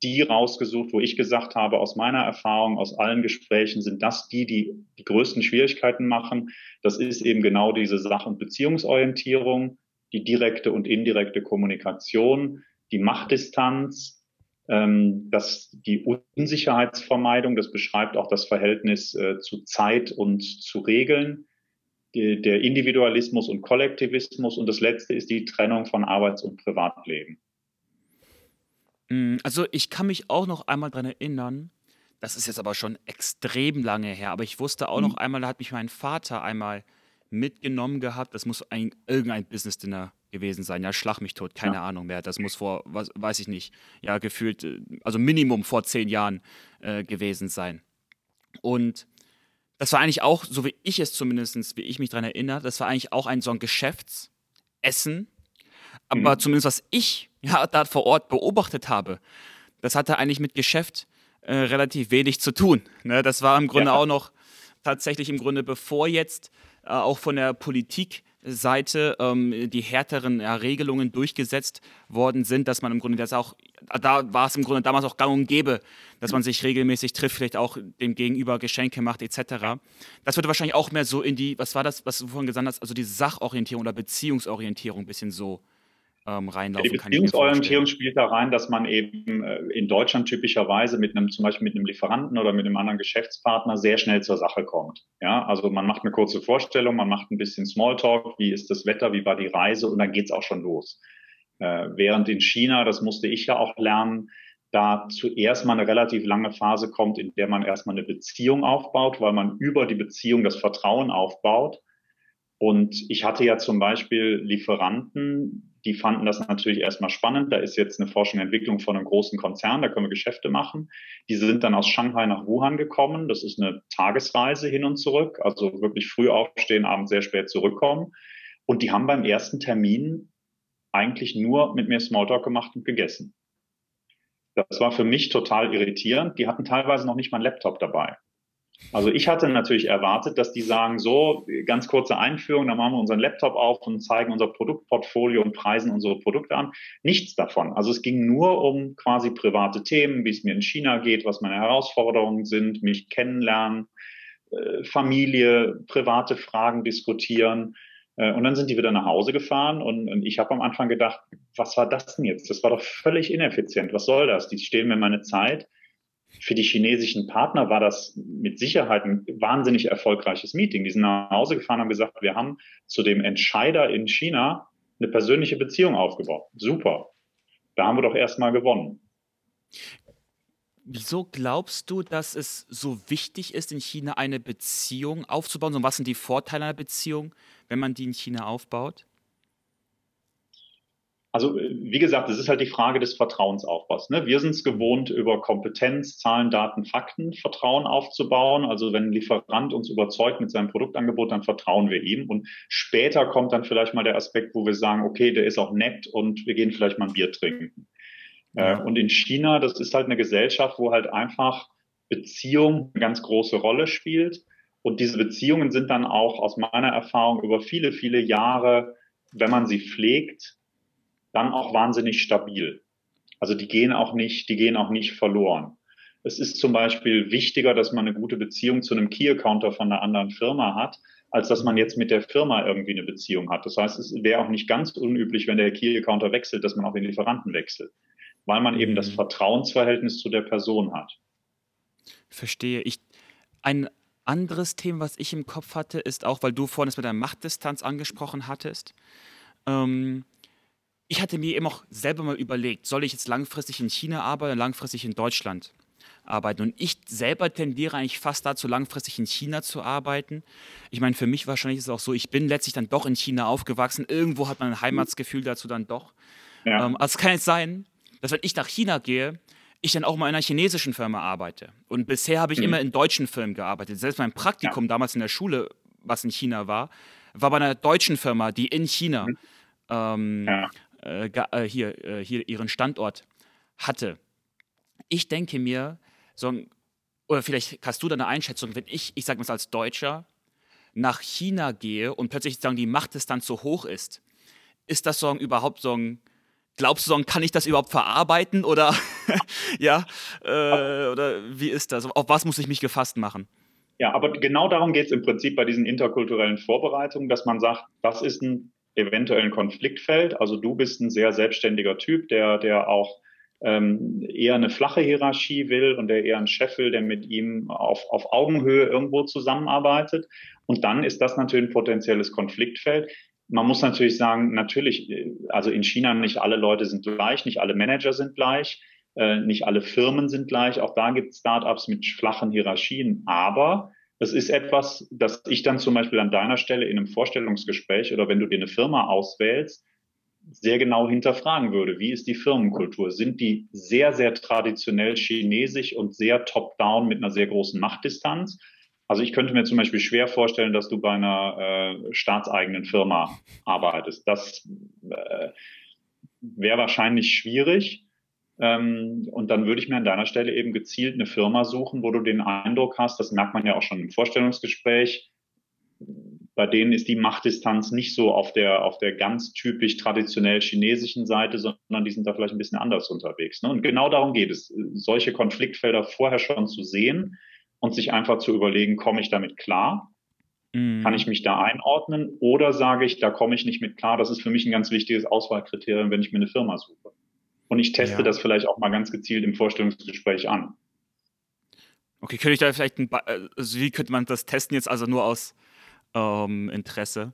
S2: die rausgesucht, wo ich gesagt habe, aus meiner Erfahrung, aus allen Gesprächen sind das die, die die größten Schwierigkeiten machen. Das ist eben genau diese Sach- und Beziehungsorientierung, die direkte und indirekte Kommunikation, die Machtdistanz, ähm, das, die Unsicherheitsvermeidung, das beschreibt auch das Verhältnis äh, zu Zeit und zu Regeln, die, der Individualismus und Kollektivismus und das letzte ist die Trennung von Arbeits- und Privatleben.
S1: Mm, also ich kann mich auch noch einmal daran erinnern, das ist jetzt aber schon extrem lange her, aber ich wusste auch mhm. noch einmal, da hat mich mein Vater einmal mitgenommen gehabt, das muss ein, irgendein Business-Dinner gewesen sein, ja, schlag mich tot, keine ja. Ahnung mehr, das muss vor, was, weiß ich nicht, ja, gefühlt, äh, also Minimum vor zehn Jahren äh, gewesen sein. Und das war eigentlich auch, so wie ich es zumindest, wie ich mich daran erinnere, das war eigentlich auch ein so ein Geschäftsessen, aber mhm. zumindest was ich ja, da vor Ort beobachtet habe, das hatte eigentlich mit Geschäft äh, relativ wenig zu tun. Ne? Das war im Grunde ja. auch noch tatsächlich im Grunde bevor jetzt äh, auch von der Politikseite ähm, die härteren ja, Regelungen durchgesetzt worden sind, dass man im Grunde das auch, da war es im Grunde damals auch gang und gäbe, dass man sich regelmäßig trifft, vielleicht auch dem Gegenüber Geschenke macht etc. Das würde wahrscheinlich auch mehr so in die, was war das, was du vorhin gesagt hast, also die Sachorientierung oder Beziehungsorientierung ein bisschen so ähm, reinlaufen
S2: Die Beziehungsorientierung spielt da rein, dass man eben äh, in Deutschland typischerweise mit einem, zum Beispiel mit einem Lieferanten oder mit einem anderen Geschäftspartner sehr schnell zur Sache kommt. Ja, also man macht eine kurze Vorstellung, man macht ein bisschen Smalltalk, wie ist das Wetter, wie war die Reise und dann geht's auch schon los. Äh, während in China, das musste ich ja auch lernen, da zuerst mal eine relativ lange Phase kommt, in der man erstmal eine Beziehung aufbaut, weil man über die Beziehung das Vertrauen aufbaut. Und ich hatte ja zum Beispiel Lieferanten, die fanden das natürlich erstmal spannend. Da ist jetzt eine Forschung und Entwicklung von einem großen Konzern, da können wir Geschäfte machen. Die sind dann aus Shanghai nach Wuhan gekommen. Das ist eine Tagesreise hin und zurück, also wirklich früh aufstehen, abends sehr spät zurückkommen. Und die haben beim ersten Termin eigentlich nur mit mir Smalltalk gemacht und gegessen. Das war für mich total irritierend. Die hatten teilweise noch nicht mal einen Laptop dabei. Also ich hatte natürlich erwartet, dass die sagen, so, ganz kurze Einführung, dann machen wir unseren Laptop auf und zeigen unser Produktportfolio und preisen unsere Produkte an. Nichts davon. Also es ging nur um quasi private Themen, wie es mir in China geht, was meine Herausforderungen sind, mich kennenlernen, äh, Familie, private Fragen diskutieren. Äh, und dann sind die wieder nach Hause gefahren und, ich habe am Anfang gedacht, was war das denn jetzt? Das war doch völlig ineffizient. Was soll das? Die stehlen mir meine Zeit für die chinesischen Partner war das mit Sicherheit ein wahnsinnig erfolgreiches Meeting. Die sind nach Hause gefahren und haben gesagt, wir haben zu dem Entscheider in China eine persönliche Beziehung aufgebaut. Super. Da haben wir doch erstmal gewonnen.
S1: Wieso glaubst du, dass es so wichtig ist, in China eine Beziehung aufzubauen? Und was sind die Vorteile einer Beziehung, wenn man die in China aufbaut?
S2: Also wie gesagt, es ist halt die Frage des Vertrauensaufbaus. Ne? Wir sind es gewohnt, über Kompetenz, Zahlen, Daten, Fakten Vertrauen aufzubauen. Also wenn ein Lieferant uns überzeugt mit seinem Produktangebot, dann vertrauen wir ihm. Und später kommt dann vielleicht mal der Aspekt, wo wir sagen, okay, der ist auch nett und wir gehen vielleicht mal ein Bier trinken. Ja. Äh, und in China, das ist halt eine Gesellschaft, wo halt einfach Beziehung eine ganz große Rolle spielt. Und diese Beziehungen sind dann auch aus meiner Erfahrung über viele, viele Jahre, wenn man sie pflegt, dann auch wahnsinnig stabil. Also die gehen auch nicht, die gehen auch nicht verloren. Es ist zum Beispiel wichtiger, dass man eine gute Beziehung zu einem Key-Accounter von einer anderen Firma hat, als dass man jetzt mit der Firma irgendwie eine Beziehung hat. Das heißt, es wäre auch nicht ganz unüblich, wenn der Key-Accounter wechselt, dass man auch den Lieferanten wechselt, weil man eben das mhm. Vertrauensverhältnis zu der Person hat.
S1: Verstehe. Ich, ein anderes Thema, was ich im Kopf hatte, ist auch, weil du vorhin es mit der Machtdistanz angesprochen hattest. Ähm, ich hatte mir eben auch selber mal überlegt, soll ich jetzt langfristig in China arbeiten oder langfristig in Deutschland arbeiten? Und ich selber tendiere eigentlich fast dazu, langfristig in China zu arbeiten. Ich meine, für mich wahrscheinlich ist es auch so, ich bin letztlich dann doch in China aufgewachsen. Irgendwo hat man ein Heimatsgefühl dazu dann doch. Ja. Ähm, also es kann jetzt sein, dass wenn ich nach China gehe, ich dann auch mal in einer chinesischen Firma arbeite. Und bisher habe ich mhm. immer in deutschen Firmen gearbeitet. Selbst mein Praktikum ja. damals in der Schule, was in China war, war bei einer deutschen Firma, die in China mhm. ähm, ja. Äh, äh, hier, äh, hier ihren Standort hatte. Ich denke mir, so, oder vielleicht hast du da eine Einschätzung, wenn ich, ich sage mal als Deutscher, nach China gehe und plötzlich sagen, die Machtdistanz so hoch ist, ist das so überhaupt so ein, glaubst du, so kann ich das überhaupt verarbeiten oder ja, äh, oder wie ist das? Auf was muss ich mich gefasst machen?
S2: Ja, aber genau darum geht es im Prinzip bei diesen interkulturellen Vorbereitungen, dass man sagt, das ist ein eventuell ein Konfliktfeld. Also du bist ein sehr selbstständiger Typ, der, der auch ähm, eher eine flache Hierarchie will und der eher ein Chef will, der mit ihm auf, auf Augenhöhe irgendwo zusammenarbeitet. Und dann ist das natürlich ein potenzielles Konfliktfeld. Man muss natürlich sagen, natürlich, also in China nicht alle Leute sind gleich, nicht alle Manager sind gleich, äh, nicht alle Firmen sind gleich. Auch da gibt es Startups mit flachen Hierarchien. Aber es ist etwas, das ich dann zum Beispiel an deiner Stelle in einem Vorstellungsgespräch oder wenn du dir eine Firma auswählst, sehr genau hinterfragen würde. Wie ist die Firmenkultur? Sind die sehr, sehr traditionell chinesisch und sehr top-down mit einer sehr großen Machtdistanz? Also ich könnte mir zum Beispiel schwer vorstellen, dass du bei einer äh, staatseigenen Firma arbeitest. Das äh, wäre wahrscheinlich schwierig. Ähm, und dann würde ich mir an deiner Stelle eben gezielt eine Firma suchen, wo du den Eindruck hast, das merkt man ja auch schon im Vorstellungsgespräch, bei denen ist die Machtdistanz nicht so auf der, auf der ganz typisch traditionell chinesischen Seite, sondern die sind da vielleicht ein bisschen anders unterwegs. Ne? Und genau darum geht es, solche Konfliktfelder vorher schon zu sehen und sich einfach zu überlegen, komme ich damit klar? Mhm. Kann ich mich da einordnen? Oder sage ich, da komme ich nicht mit klar? Das ist für mich ein ganz wichtiges Auswahlkriterium, wenn ich mir eine Firma suche. Und ich teste ja. das vielleicht auch mal ganz gezielt im Vorstellungsgespräch an.
S1: Okay, könnte ich da vielleicht ein, also wie könnte man das testen jetzt also nur aus ähm, Interesse.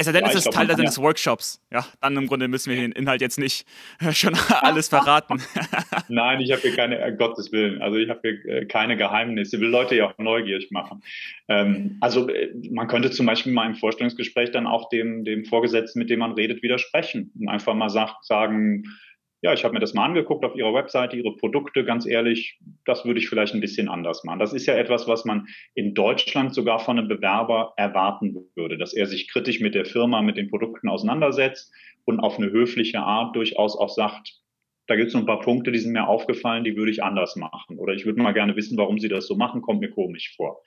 S1: Es sei denn, ja, es ist Teil deines ja. Workshops. Ja, dann im Grunde müssen wir den Inhalt jetzt nicht schon alles verraten.
S2: Nein, ich habe hier keine, äh, Gottes Willen, also ich habe hier äh, keine Geheimnisse. Ich will Leute ja auch neugierig machen. Ähm, also äh, man könnte zum Beispiel mal im Vorstellungsgespräch dann auch dem, dem Vorgesetzten, mit dem man redet, widersprechen und einfach mal sagt, sagen, ja, ich habe mir das mal angeguckt auf Ihrer Webseite, Ihre Produkte, ganz ehrlich, das würde ich vielleicht ein bisschen anders machen. Das ist ja etwas, was man in Deutschland sogar von einem Bewerber erwarten würde, dass er sich kritisch mit der Firma, mit den Produkten auseinandersetzt und auf eine höfliche Art durchaus auch sagt, da gibt es noch ein paar Punkte, die sind mir aufgefallen, die würde ich anders machen. Oder ich würde mal gerne wissen, warum Sie das so machen, kommt mir komisch vor.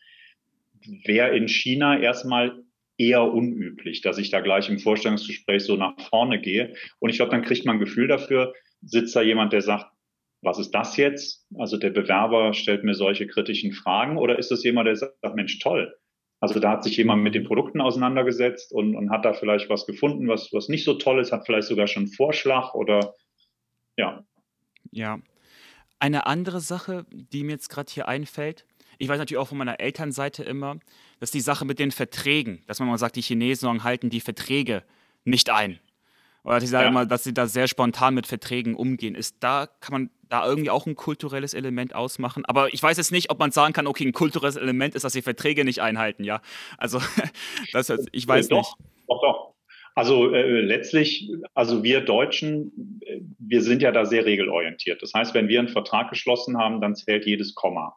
S2: Wäre in China erstmal eher unüblich, dass ich da gleich im Vorstellungsgespräch so nach vorne gehe. Und ich glaube, dann kriegt man ein Gefühl dafür, sitzt da jemand, der sagt, was ist das jetzt? Also der Bewerber stellt mir solche kritischen Fragen oder ist das jemand, der sagt, Mensch, toll. Also da hat sich jemand mit den Produkten auseinandergesetzt und, und hat da vielleicht was gefunden, was, was nicht so toll ist, hat vielleicht sogar schon einen Vorschlag oder ja.
S1: Ja. Eine andere Sache, die mir jetzt gerade hier einfällt, ich weiß natürlich auch von meiner Elternseite immer, dass die Sache mit den Verträgen, dass man mal sagt, die Chinesen halten die Verträge nicht ein. Oder ich sage ja. immer, dass sie da sehr spontan mit Verträgen umgehen. Ist da, kann man da irgendwie auch ein kulturelles Element ausmachen? Aber ich weiß jetzt nicht, ob man sagen kann, okay, ein kulturelles Element ist, dass sie Verträge nicht einhalten, ja. Also, das, ich weiß
S2: doch,
S1: nicht.
S2: Doch, doch. Also äh, letztlich, also wir Deutschen, äh, wir sind ja da sehr regelorientiert. Das heißt, wenn wir einen Vertrag geschlossen haben, dann zählt jedes Komma.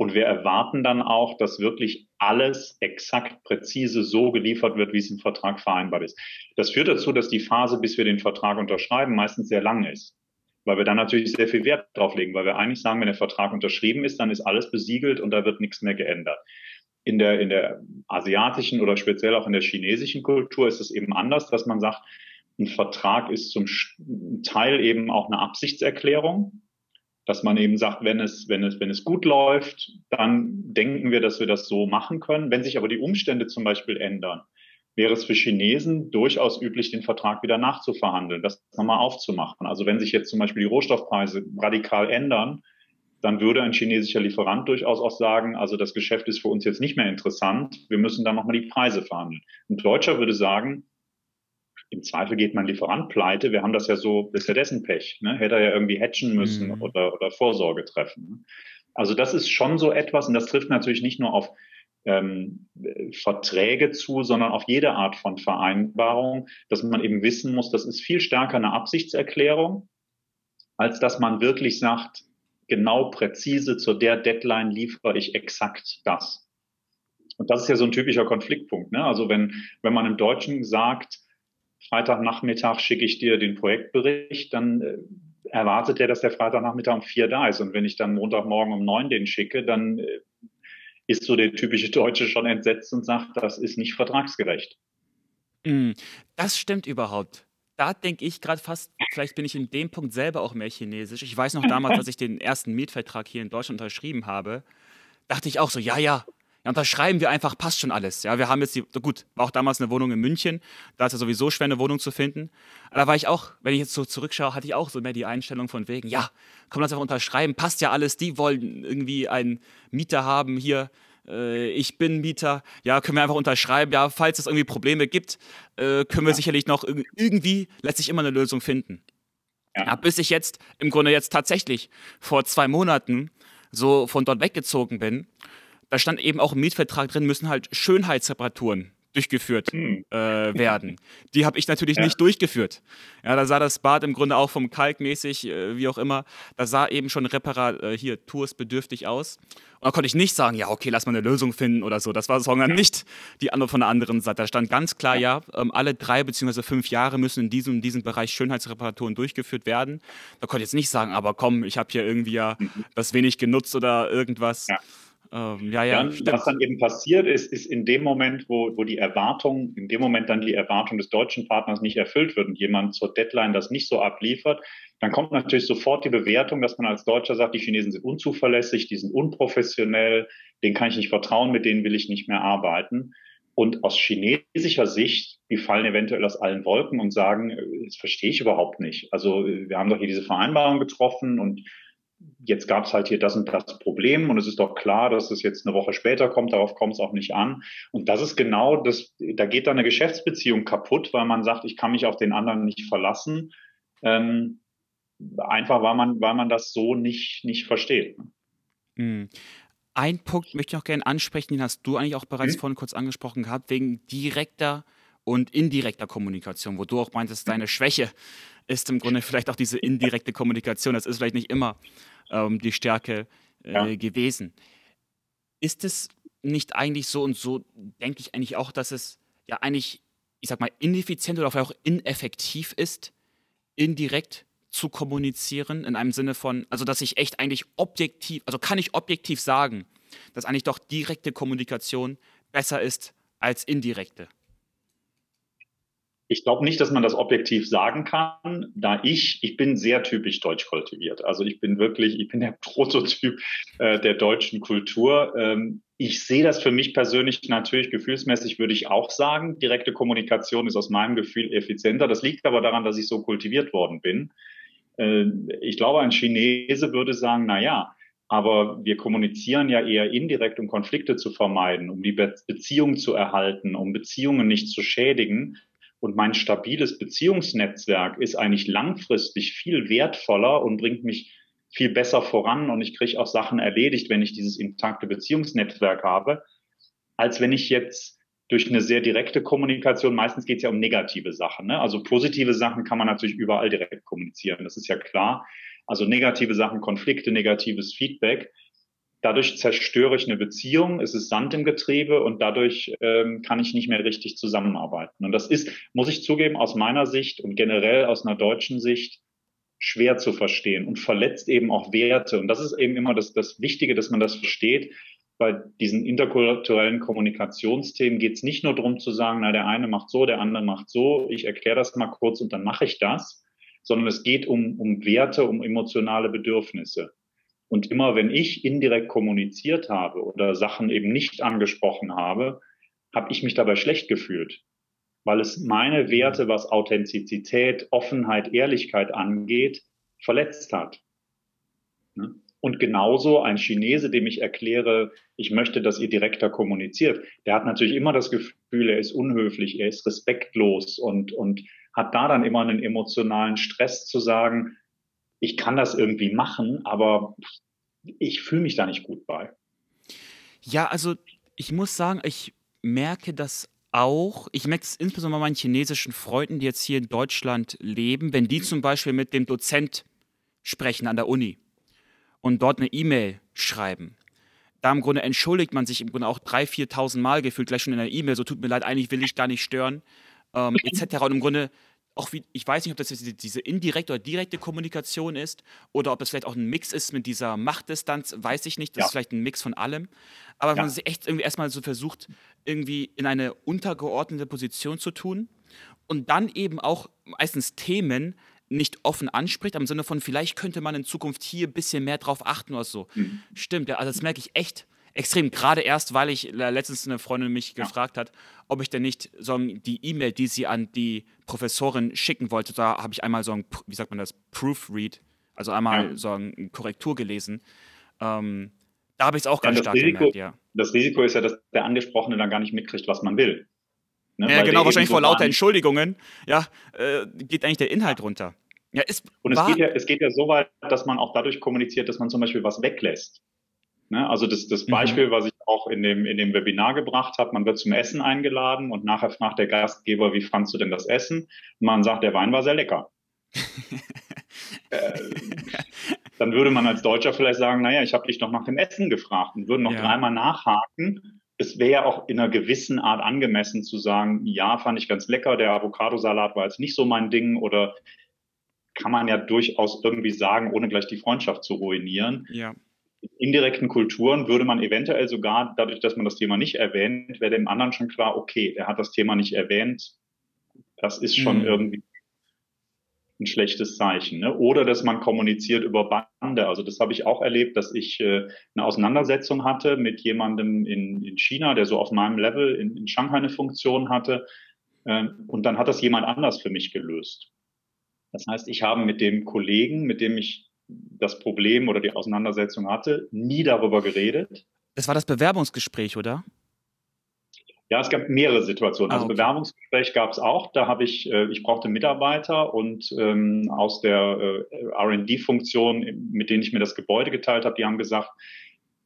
S2: Und wir erwarten dann auch, dass wirklich alles exakt präzise so geliefert wird, wie es im Vertrag vereinbart ist. Das führt dazu, dass die Phase, bis wir den Vertrag unterschreiben, meistens sehr lang ist. Weil wir dann natürlich sehr viel Wert drauf legen, weil wir eigentlich sagen, wenn der Vertrag unterschrieben ist, dann ist alles besiegelt und da wird nichts mehr geändert. In der, in der asiatischen oder speziell auch in der chinesischen Kultur ist es eben anders, dass man sagt, ein Vertrag ist zum Teil eben auch eine Absichtserklärung dass man eben sagt, wenn es, wenn es, wenn es gut läuft, dann denken wir, dass wir das so machen können. Wenn sich aber die Umstände zum Beispiel ändern, wäre es für Chinesen durchaus üblich, den Vertrag wieder nachzuverhandeln, das nochmal aufzumachen. Also wenn sich jetzt zum Beispiel die Rohstoffpreise radikal ändern, dann würde ein chinesischer Lieferant durchaus auch sagen, also das Geschäft ist für uns jetzt nicht mehr interessant, wir müssen dann nochmal die Preise verhandeln. Ein Deutscher würde sagen, im Zweifel geht mein Lieferant pleite. Wir haben das ja so, ist ja dessen Pech. Ne? Hätte er ja irgendwie hatchen müssen mhm. oder, oder Vorsorge treffen. Ne? Also das ist schon so etwas, und das trifft natürlich nicht nur auf ähm, Verträge zu, sondern auf jede Art von Vereinbarung, dass man eben wissen muss, das ist viel stärker eine Absichtserklärung, als dass man wirklich sagt, genau präzise zu der Deadline liefere ich exakt das. Und das ist ja so ein typischer Konfliktpunkt. Ne? Also wenn, wenn man im Deutschen sagt, Freitagnachmittag schicke ich dir den Projektbericht, dann äh, erwartet er, dass der Freitagnachmittag um vier da ist. Und wenn ich dann Montagmorgen um neun den schicke, dann äh, ist so der typische Deutsche schon entsetzt und sagt, das ist nicht vertragsgerecht.
S1: Mm, das stimmt überhaupt. Da denke ich gerade fast, vielleicht bin ich in dem Punkt selber auch mehr chinesisch. Ich weiß noch damals, als ich den ersten Mietvertrag hier in Deutschland unterschrieben habe, dachte ich auch so, ja, ja, ja, unterschreiben wir einfach, passt schon alles. Ja, wir haben jetzt die, gut, war auch damals eine Wohnung in München, da ist ja sowieso schwer, eine Wohnung zu finden. Aber da war ich auch, wenn ich jetzt so zurückschaue, hatte ich auch so mehr die Einstellung von wegen, ja, komm, lass einfach unterschreiben, passt ja alles, die wollen irgendwie einen Mieter haben hier, äh, ich bin Mieter, ja, können wir einfach unterschreiben, ja, falls es irgendwie Probleme gibt, äh, können wir ja. sicherlich noch irgendwie, lässt sich immer eine Lösung finden. Ja. ja. bis ich jetzt, im Grunde jetzt tatsächlich vor zwei Monaten so von dort weggezogen bin da stand eben auch im Mietvertrag drin, müssen halt Schönheitsreparaturen durchgeführt hm. äh, werden. Die habe ich natürlich ja. nicht durchgeführt. Ja, da sah das Bad im Grunde auch vom Kalk mäßig, äh, wie auch immer, da sah eben schon Reparat äh, hier toursbedürftig aus. Und da konnte ich nicht sagen, ja, okay, lass mal eine Lösung finden oder so. Das war sondern nicht die andere von der anderen Seite. Da stand ganz klar, ja, ähm, alle drei beziehungsweise fünf Jahre müssen in diesem, in diesem Bereich Schönheitsreparaturen durchgeführt werden. Da konnte ich jetzt nicht sagen, aber komm, ich habe hier irgendwie ja mhm. das wenig genutzt oder irgendwas. Ja.
S2: Ähm, ja, ja, dann, was dann eben passiert ist, ist in dem Moment, wo, wo die Erwartung, in dem Moment dann die Erwartung des deutschen Partners nicht erfüllt wird und jemand zur Deadline das nicht so abliefert, dann kommt natürlich sofort die Bewertung, dass man als Deutscher sagt, die Chinesen sind unzuverlässig, die sind unprofessionell, denen kann ich nicht vertrauen, mit denen will ich nicht mehr arbeiten. Und aus chinesischer Sicht, die fallen eventuell aus allen Wolken und sagen, äh, das verstehe ich überhaupt nicht. Also wir haben doch hier diese Vereinbarung getroffen und jetzt gab es halt hier das und das Problem und es ist doch klar, dass es jetzt eine Woche später kommt, darauf kommt es auch nicht an. Und das ist genau das, da geht dann eine Geschäftsbeziehung kaputt, weil man sagt, ich kann mich auf den anderen nicht verlassen. Ähm, einfach weil man, weil man das so nicht, nicht versteht.
S1: Mhm. Ein Punkt möchte ich auch gerne ansprechen, den hast du eigentlich auch bereits mhm. vorhin kurz angesprochen gehabt, wegen direkter und indirekter Kommunikation, wo du auch meintest, deine Schwäche ist im Grunde vielleicht auch diese indirekte Kommunikation. Das ist vielleicht nicht immer ähm, die Stärke äh, ja. gewesen. Ist es nicht eigentlich so und so, denke ich eigentlich auch, dass es ja eigentlich, ich sag mal, ineffizient oder vielleicht auch ineffektiv ist, indirekt zu kommunizieren, in einem Sinne von, also dass ich echt eigentlich objektiv, also kann ich objektiv sagen, dass eigentlich doch direkte Kommunikation besser ist als indirekte?
S2: Ich glaube nicht, dass man das objektiv sagen kann, da ich, ich bin sehr typisch deutsch kultiviert. Also ich bin wirklich, ich bin der Prototyp äh, der deutschen Kultur. Ähm, ich sehe das für mich persönlich natürlich gefühlsmäßig, würde ich auch sagen. Direkte Kommunikation ist aus meinem Gefühl effizienter. Das liegt aber daran, dass ich so kultiviert worden bin. Äh, ich glaube, ein Chinese würde sagen, na ja, aber wir kommunizieren ja eher indirekt, um Konflikte zu vermeiden, um die Be Beziehung zu erhalten, um Beziehungen nicht zu schädigen. Und mein stabiles Beziehungsnetzwerk ist eigentlich langfristig viel wertvoller und bringt mich viel besser voran und ich kriege auch Sachen erledigt, wenn ich dieses intakte Beziehungsnetzwerk habe, als wenn ich jetzt durch eine sehr direkte Kommunikation, meistens geht es ja um negative Sachen. Ne? Also positive Sachen kann man natürlich überall direkt kommunizieren, das ist ja klar. Also negative Sachen, Konflikte, negatives Feedback dadurch zerstöre ich eine Beziehung, es ist Sand im Getriebe und dadurch ähm, kann ich nicht mehr richtig zusammenarbeiten. Und das ist, muss ich zugeben, aus meiner Sicht und generell aus einer deutschen Sicht schwer zu verstehen und verletzt eben auch Werte. Und das ist eben immer das, das Wichtige, dass man das versteht. Bei diesen interkulturellen Kommunikationsthemen geht es nicht nur darum zu sagen, na, der eine macht so, der andere macht so, ich erkläre das mal kurz und dann mache ich das, sondern es geht um, um Werte, um emotionale Bedürfnisse. Und immer wenn ich indirekt kommuniziert habe oder Sachen eben nicht angesprochen habe, habe ich mich dabei schlecht gefühlt, weil es meine Werte, was Authentizität, Offenheit, Ehrlichkeit angeht, verletzt hat. Ne? Und genauso ein Chinese, dem ich erkläre, ich möchte, dass ihr direkter kommuniziert, der hat natürlich immer das Gefühl, er ist unhöflich, er ist respektlos und, und hat da dann immer einen emotionalen Stress zu sagen, ich kann das irgendwie machen, aber ich fühle mich da nicht gut bei.
S1: Ja, also ich muss sagen, ich merke das auch. Ich merke es insbesondere meinen chinesischen Freunden, die jetzt hier in Deutschland leben, wenn die zum Beispiel mit dem Dozent sprechen an der Uni und dort eine E-Mail schreiben. da im Grunde entschuldigt man sich im Grunde auch 3.000, 4.000 Mal gefühlt, gleich schon in der E-Mail, so tut mir leid, eigentlich will ich gar nicht stören, ähm, etc. Und im Grunde auch wie, ich weiß nicht, ob das jetzt diese indirekte oder direkte Kommunikation ist oder ob das vielleicht auch ein Mix ist mit dieser Machtdistanz, weiß ich nicht. Das ja. ist vielleicht ein Mix von allem. Aber ja. man sich echt irgendwie erstmal so versucht, irgendwie in eine untergeordnete Position zu tun und dann eben auch meistens Themen nicht offen anspricht, im Sinne von, vielleicht könnte man in Zukunft hier ein bisschen mehr drauf achten oder so. Mhm. Stimmt, ja, also das merke ich echt extrem. Gerade erst, weil ich letztens eine Freundin mich ja. gefragt hat, ob ich denn nicht so die E-Mail, die sie an die Professorin schicken wollte, da habe ich einmal so ein, wie sagt man das, Proofread, also einmal ja. so eine Korrektur gelesen. Ähm, da habe ich es auch ganz ja, stark
S2: Risiko,
S1: gemerkt, ja.
S2: Das Risiko ist ja, dass der Angesprochene dann gar nicht mitkriegt, was man will.
S1: Ne? Ja, genau, wahrscheinlich vor lauter Entschuldigungen, ja, äh, geht eigentlich der Inhalt runter. Ja,
S2: ist und es geht ja, es geht ja so weit, dass man auch dadurch kommuniziert, dass man zum Beispiel was weglässt. Ne? Also das, das mhm. Beispiel, mhm. was ich auch in dem, in dem Webinar gebracht habe, man wird zum Essen eingeladen und nachher fragt der Gastgeber, wie fandst du denn das Essen? Und man sagt, der Wein war sehr lecker. äh, dann würde man als Deutscher vielleicht sagen, naja, ich habe dich doch nach dem Essen gefragt und würden noch ja. dreimal nachhaken. Es wäre ja auch in einer gewissen Art angemessen zu sagen, ja, fand ich ganz lecker, der Avocadosalat war jetzt nicht so mein Ding oder kann man ja durchaus irgendwie sagen, ohne gleich die Freundschaft zu ruinieren.
S1: Ja
S2: indirekten Kulturen würde man eventuell sogar, dadurch, dass man das Thema nicht erwähnt, wäre dem anderen schon klar, okay, er hat das Thema nicht erwähnt. Das ist schon mhm. irgendwie ein schlechtes Zeichen. Ne? Oder dass man kommuniziert über Bande. Also das habe ich auch erlebt, dass ich äh, eine Auseinandersetzung hatte mit jemandem in, in China, der so auf meinem Level in, in Shanghai eine Funktion hatte. Äh, und dann hat das jemand anders für mich gelöst. Das heißt, ich habe mit dem Kollegen, mit dem ich das Problem oder die Auseinandersetzung hatte, nie darüber geredet.
S1: Das war das Bewerbungsgespräch, oder?
S2: Ja, es gab mehrere Situationen. Ah, also okay. Bewerbungsgespräch gab es auch. Da habe ich, äh, ich brauchte Mitarbeiter und ähm, aus der äh, R&D-Funktion, mit denen ich mir das Gebäude geteilt habe, die haben gesagt,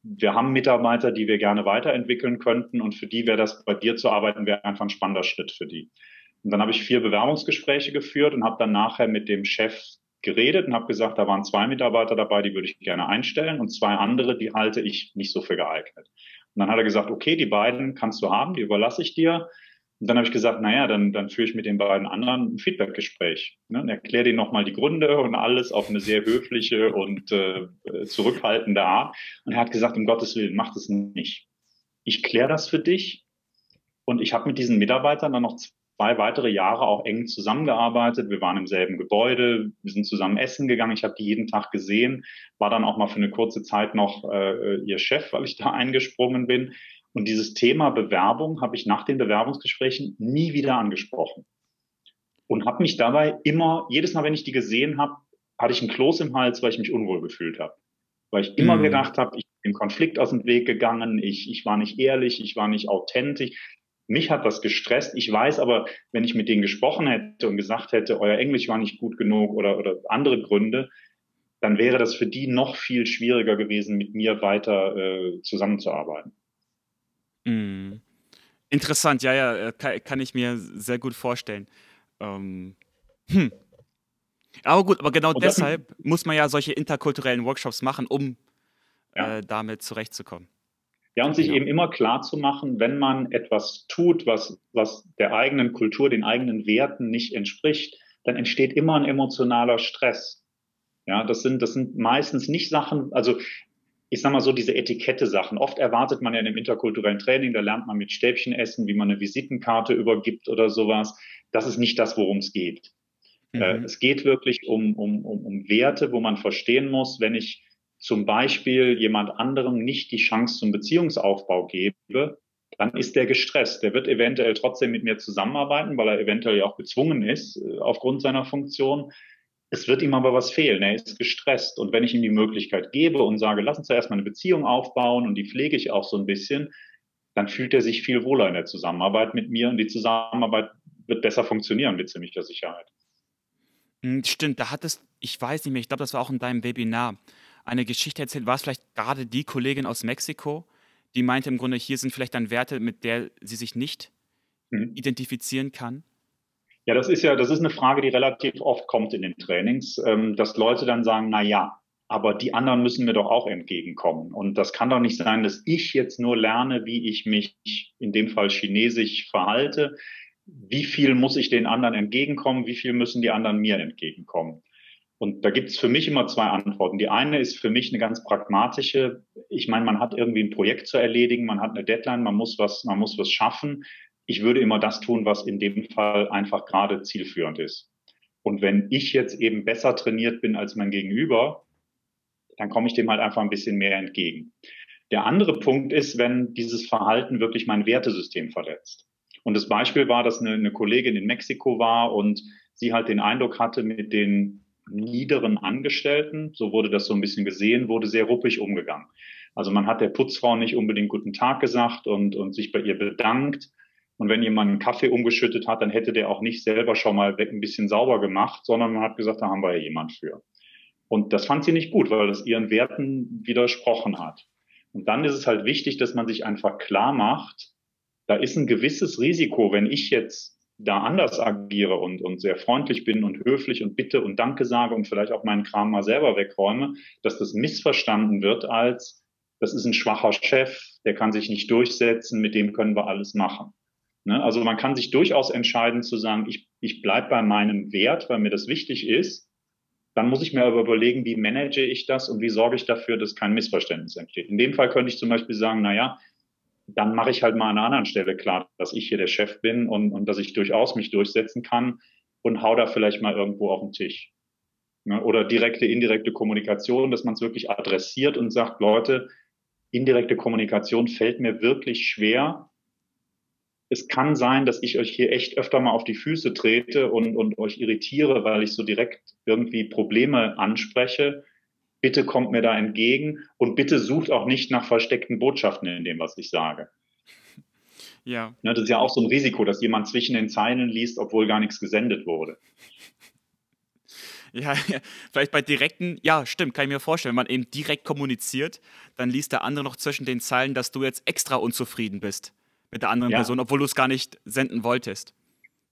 S2: wir haben Mitarbeiter, die wir gerne weiterentwickeln könnten und für die wäre das bei dir zu arbeiten, wäre einfach ein spannender Schritt für die. Und dann habe ich vier Bewerbungsgespräche geführt und habe dann nachher mit dem Chef geredet und habe gesagt, da waren zwei Mitarbeiter dabei, die würde ich gerne einstellen und zwei andere, die halte ich nicht so für geeignet. Und dann hat er gesagt, okay, die beiden kannst du haben, die überlasse ich dir. Und dann habe ich gesagt, naja, dann, dann führe ich mit den beiden anderen ein Feedbackgespräch. Ne, und erkläre denen nochmal die Gründe und alles auf eine sehr höfliche und äh, zurückhaltende Art. Und er hat gesagt, um Gottes Willen, mach das nicht. Ich kläre das für dich. Und ich habe mit diesen Mitarbeitern dann noch zwei weitere Jahre auch eng zusammengearbeitet. Wir waren im selben Gebäude, wir sind zusammen essen gegangen. Ich habe die jeden Tag gesehen, war dann auch mal für eine kurze Zeit noch äh, ihr Chef, weil ich da eingesprungen bin. Und dieses Thema Bewerbung habe ich nach den Bewerbungsgesprächen nie wieder angesprochen. Und habe mich dabei immer, jedes Mal, wenn ich die gesehen habe, hatte ich einen Kloß im Hals, weil ich mich unwohl gefühlt habe. Weil ich immer mhm. gedacht habe, ich bin Konflikt aus dem Weg gegangen, ich, ich war nicht ehrlich, ich war nicht authentisch. Mich hat das gestresst. Ich weiß aber, wenn ich mit denen gesprochen hätte und gesagt hätte, euer Englisch war nicht gut genug oder, oder andere Gründe, dann wäre das für die noch viel schwieriger gewesen, mit mir weiter äh, zusammenzuarbeiten.
S1: Mm. Interessant, ja, ja, äh, kann, kann, ich mir sehr gut vorstellen. Ähm, hm. Aber gut, aber genau deshalb muss man ja solche interkulturellen Workshops machen, um ja. äh, damit zurechtzukommen.
S2: Ja, und sich ja. eben immer klar zu machen, wenn man etwas tut, was, was der eigenen Kultur, den eigenen Werten nicht entspricht, dann entsteht immer ein emotionaler Stress. Ja, das sind, das sind meistens nicht Sachen, also ich sag mal so, diese Etikette-Sachen. Oft erwartet man ja in einem interkulturellen Training, da lernt man mit Stäbchen essen, wie man eine Visitenkarte übergibt oder sowas. Das ist nicht das, worum es geht. Mhm. Äh, es geht wirklich um, um, um, um Werte, wo man verstehen muss, wenn ich zum Beispiel jemand anderem nicht die Chance zum Beziehungsaufbau gebe, dann ist der gestresst. Der wird eventuell trotzdem mit mir zusammenarbeiten, weil er eventuell auch gezwungen ist äh, aufgrund seiner Funktion. Es wird ihm aber was fehlen. Er ist gestresst. Und wenn ich ihm die Möglichkeit gebe und sage, lass uns zuerst mal eine Beziehung aufbauen und die pflege ich auch so ein bisschen, dann fühlt er sich viel wohler in der Zusammenarbeit mit mir und die Zusammenarbeit wird besser funktionieren mit ziemlicher Sicherheit.
S1: Hm, stimmt, da hattest, ich weiß nicht mehr, ich glaube, das war auch in deinem Webinar eine Geschichte erzählt. War es vielleicht gerade die Kollegin aus Mexiko, die meinte im Grunde, hier sind vielleicht dann Werte, mit der sie sich nicht mhm. identifizieren kann?
S2: Ja, das ist ja, das ist eine Frage, die relativ oft kommt in den Trainings, ähm, dass Leute dann sagen, na ja, aber die anderen müssen mir doch auch entgegenkommen. Und das kann doch nicht sein, dass ich jetzt nur lerne, wie ich mich in dem Fall chinesisch verhalte. Wie viel muss ich den anderen entgegenkommen? Wie viel müssen die anderen mir entgegenkommen? Und da gibt es für mich immer zwei Antworten. Die eine ist für mich eine ganz pragmatische. Ich meine, man hat irgendwie ein Projekt zu erledigen, man hat eine Deadline, man muss was, man muss was schaffen. Ich würde immer das tun, was in dem Fall einfach gerade zielführend ist. Und wenn ich jetzt eben besser trainiert bin als mein Gegenüber, dann komme ich dem halt einfach ein bisschen mehr entgegen. Der andere Punkt ist, wenn dieses Verhalten wirklich mein Wertesystem verletzt. Und das Beispiel war, dass eine, eine Kollegin in Mexiko war und sie halt den Eindruck hatte, mit den niederen Angestellten, so wurde das so ein bisschen gesehen, wurde sehr ruppig umgegangen. Also man hat der Putzfrau nicht unbedingt guten Tag gesagt und, und sich bei ihr bedankt. Und wenn jemand einen Kaffee umgeschüttet hat, dann hätte der auch nicht selber schon mal ein bisschen sauber gemacht, sondern man hat gesagt, da haben wir ja jemand für. Und das fand sie nicht gut, weil das ihren Werten widersprochen hat. Und dann ist es halt wichtig, dass man sich einfach klar macht, da ist ein gewisses Risiko, wenn ich jetzt da anders agiere und, und sehr freundlich bin und höflich und bitte und danke sage und vielleicht auch meinen Kram mal selber wegräume, dass das missverstanden wird als, das ist ein schwacher Chef, der kann sich nicht durchsetzen, mit dem können wir alles machen. Ne? Also man kann sich durchaus entscheiden zu sagen, ich, ich bleibe bei meinem Wert, weil mir das wichtig ist. Dann muss ich mir aber überlegen, wie manage ich das und wie sorge ich dafür, dass kein Missverständnis entsteht. In dem Fall könnte ich zum Beispiel sagen, na ja, dann mache ich halt mal an einer anderen Stelle klar, dass ich hier der Chef bin und, und dass ich durchaus mich durchsetzen kann und hau da vielleicht mal irgendwo auf den Tisch. Ne? Oder direkte, indirekte Kommunikation, dass man es wirklich adressiert und sagt, Leute, indirekte Kommunikation fällt mir wirklich schwer, es kann sein, dass ich euch hier echt öfter mal auf die Füße trete und, und euch irritiere, weil ich so direkt irgendwie Probleme anspreche. Bitte kommt mir da entgegen und bitte sucht auch nicht nach versteckten Botschaften in dem, was ich sage. Ja. Ne, das ist ja auch so ein Risiko, dass jemand zwischen den Zeilen liest, obwohl gar nichts gesendet wurde.
S1: Ja, ja, vielleicht bei direkten, ja, stimmt, kann ich mir vorstellen. Wenn man eben direkt kommuniziert, dann liest der andere noch zwischen den Zeilen, dass du jetzt extra unzufrieden bist mit der anderen ja. Person, obwohl du es gar nicht senden wolltest.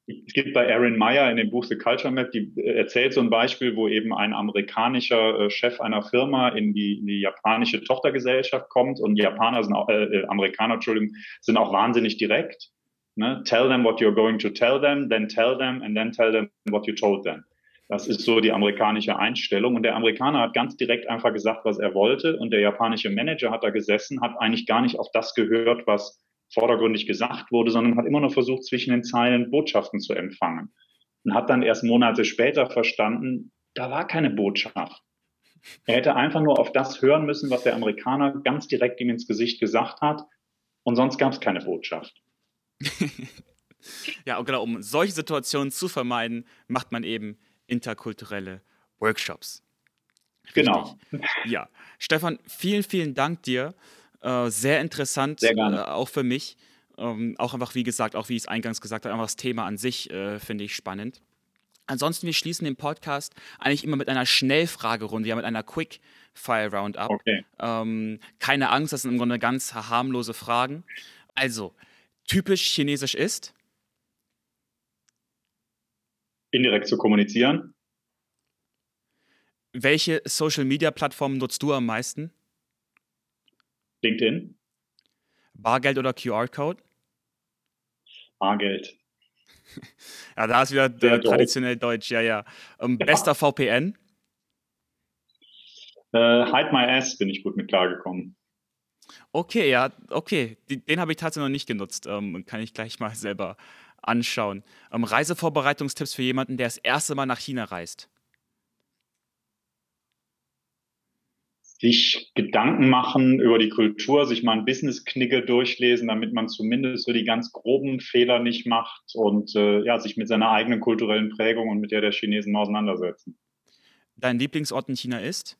S2: Es gibt bei Erin Meyer in dem Buch The Culture Map, die erzählt so ein Beispiel, wo eben ein amerikanischer äh, Chef einer Firma in die, in die japanische Tochtergesellschaft kommt und Japaner sind auch, äh, äh, Amerikaner, Entschuldigung, sind auch wahnsinnig direkt. Ne? Tell them what you're going to tell them, then tell them and then tell them what you told them. Das ist so die amerikanische Einstellung. Und der Amerikaner hat ganz direkt einfach gesagt, was er wollte. Und der japanische Manager hat da gesessen, hat eigentlich gar nicht auf das gehört, was vordergründig gesagt wurde, sondern hat immer nur versucht, zwischen den Zeilen Botschaften zu empfangen. Und hat dann erst Monate später verstanden, da war keine Botschaft. Er hätte einfach nur auf das hören müssen, was der Amerikaner ganz direkt ihm ins Gesicht gesagt hat. Und sonst gab es keine Botschaft.
S1: ja, und genau, um solche Situationen zu vermeiden, macht man eben interkulturelle Workshops.
S2: Richtig. Genau.
S1: Ja. Stefan, vielen, vielen Dank dir äh, sehr interessant, sehr äh, auch für mich. Ähm, auch einfach, wie gesagt, auch wie ich es eingangs gesagt habe, einfach das Thema an sich äh, finde ich spannend. Ansonsten, wir schließen den Podcast eigentlich immer mit einer Schnellfragerunde, ja, mit einer Quick Fire Roundup. Okay. Ähm, keine Angst, das sind im Grunde ganz harmlose Fragen. Also, typisch chinesisch ist?
S2: Indirekt zu kommunizieren.
S1: Welche Social Media Plattformen nutzt du am meisten?
S2: LinkedIn.
S1: Bargeld oder QR-Code?
S2: Bargeld.
S1: ja, da ist wieder der traditionell Deutsch, ja, ja. Um, ja. Bester VPN?
S2: Äh, Hide My Ass bin ich gut mit klargekommen.
S1: Okay, ja, okay. Den, den habe ich tatsächlich noch nicht genutzt. Ähm, kann ich gleich mal selber anschauen. Ähm, Reisevorbereitungstipps für jemanden, der das erste Mal nach China reist.
S2: Sich Gedanken machen über die Kultur, sich mal ein Business-Knigge durchlesen, damit man zumindest so die ganz groben Fehler nicht macht und äh, ja, sich mit seiner eigenen kulturellen Prägung und mit der der Chinesen auseinandersetzen.
S1: Dein Lieblingsort in China ist?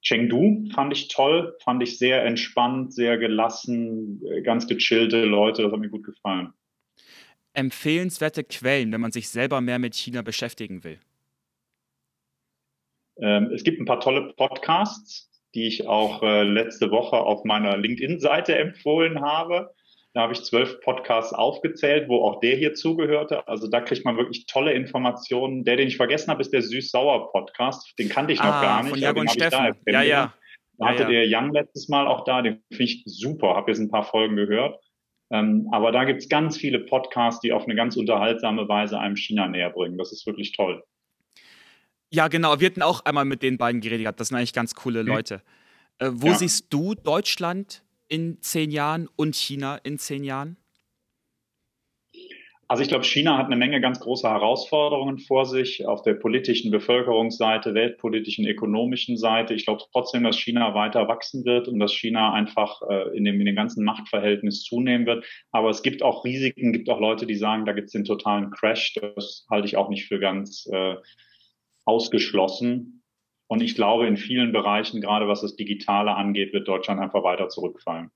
S2: Chengdu fand ich toll, fand ich sehr entspannt, sehr gelassen, ganz gechillte Leute, das hat mir gut gefallen.
S1: Empfehlenswerte Quellen, wenn man sich selber mehr mit China beschäftigen will.
S2: Ähm, es gibt ein paar tolle Podcasts, die ich auch äh, letzte Woche auf meiner LinkedIn-Seite empfohlen habe. Da habe ich zwölf Podcasts aufgezählt, wo auch der hier zugehörte. Also da kriegt man wirklich tolle Informationen. Der, den ich vergessen habe, ist der Süß-Sauer-Podcast. Den kannte ich noch
S1: Ah,
S2: gar nicht.
S1: von Jago und
S2: habe ich da
S1: Steffen. Ja, ja.
S2: Da
S1: Ja,
S2: hatte
S1: ja.
S2: der Young letztes Mal auch da, den finde ich super, habe jetzt ein paar Folgen gehört. Ähm, aber da gibt's ganz viele Podcasts, die auf eine ganz unterhaltsame Weise einem China näher bringen. Das ist wirklich toll.
S1: Ja, genau. Wir hatten auch einmal mit den beiden geredet gehabt. Das sind eigentlich ganz coole Leute. Äh, wo
S2: Ja.
S1: siehst du Deutschland in zehn Jahren und China in zehn Jahren?
S2: Also ich glaube, China hat eine Menge ganz großer Herausforderungen vor sich auf der politischen Bevölkerungsseite, weltpolitischen, ökonomischen Seite. Ich glaube trotzdem, dass China weiter wachsen wird und dass China einfach äh, in, dem, in dem ganzen Machtverhältnis zunehmen wird. Aber es gibt auch Risiken, gibt auch Leute, die sagen, da gibt es den totalen Crash. Das halte ich auch nicht für ganz äh, ausgeschlossen. Und ich glaube, in vielen Bereichen, gerade was das Digitale angeht, wird Deutschland einfach weiter zurückfallen.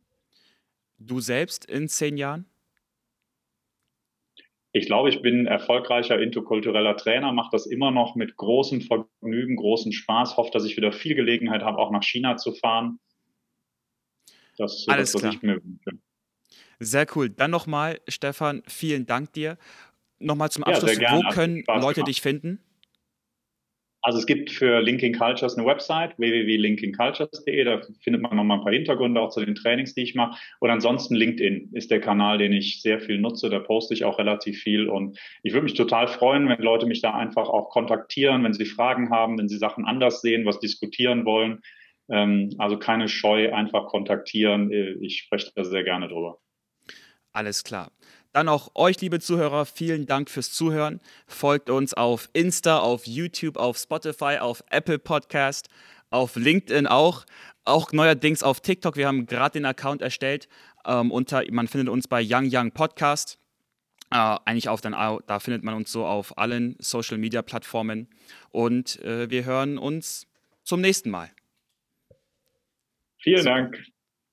S1: Du selbst in zehn Jahren?
S2: Ich glaube, ich bin erfolgreicher interkultureller Trainer, mache das immer noch mit großem Vergnügen, großem Spaß, hoffe, dass ich wieder viel Gelegenheit habe, auch nach China zu fahren. Das ist so
S1: Alles
S2: das, was
S1: klar.
S2: ich mir wünsche.
S1: Sehr cool. Dann nochmal, Stefan, vielen Dank dir. Nochmal zum
S2: Ja,
S1: Abschluss,
S2: gerne.
S1: wo können Leute
S2: gemacht.
S1: dich finden?
S2: Also es gibt für Linking Cultures eine Website, www.linkingcultures.de, da findet man nochmal ein paar Hintergründe auch zu den Trainings, die ich mache. Und ansonsten LinkedIn ist der Kanal, den ich sehr viel nutze, da poste ich auch relativ viel. Und ich würde mich total freuen, wenn Leute mich da einfach auch kontaktieren, wenn sie Fragen haben, wenn sie Sachen anders sehen, was diskutieren wollen. Ähm, also keine Scheu, einfach kontaktieren. Ich spreche da sehr gerne drüber.
S1: Alles klar. Dann auch euch, liebe Zuhörer, vielen Dank fürs Zuhören. Folgt uns auf Insta, auf YouTube, auf Spotify, auf Apple Podcast, auf LinkedIn auch. Auch neuerdings auf TikTok. Wir haben gerade den Account erstellt. Ähm, unter, man findet uns bei Young Young Podcast. Äh, eigentlich auf au- da findet man uns so auf allen Social Media Plattformen. Und äh, wir hören uns zum nächsten Mal.
S2: Vielen Dank.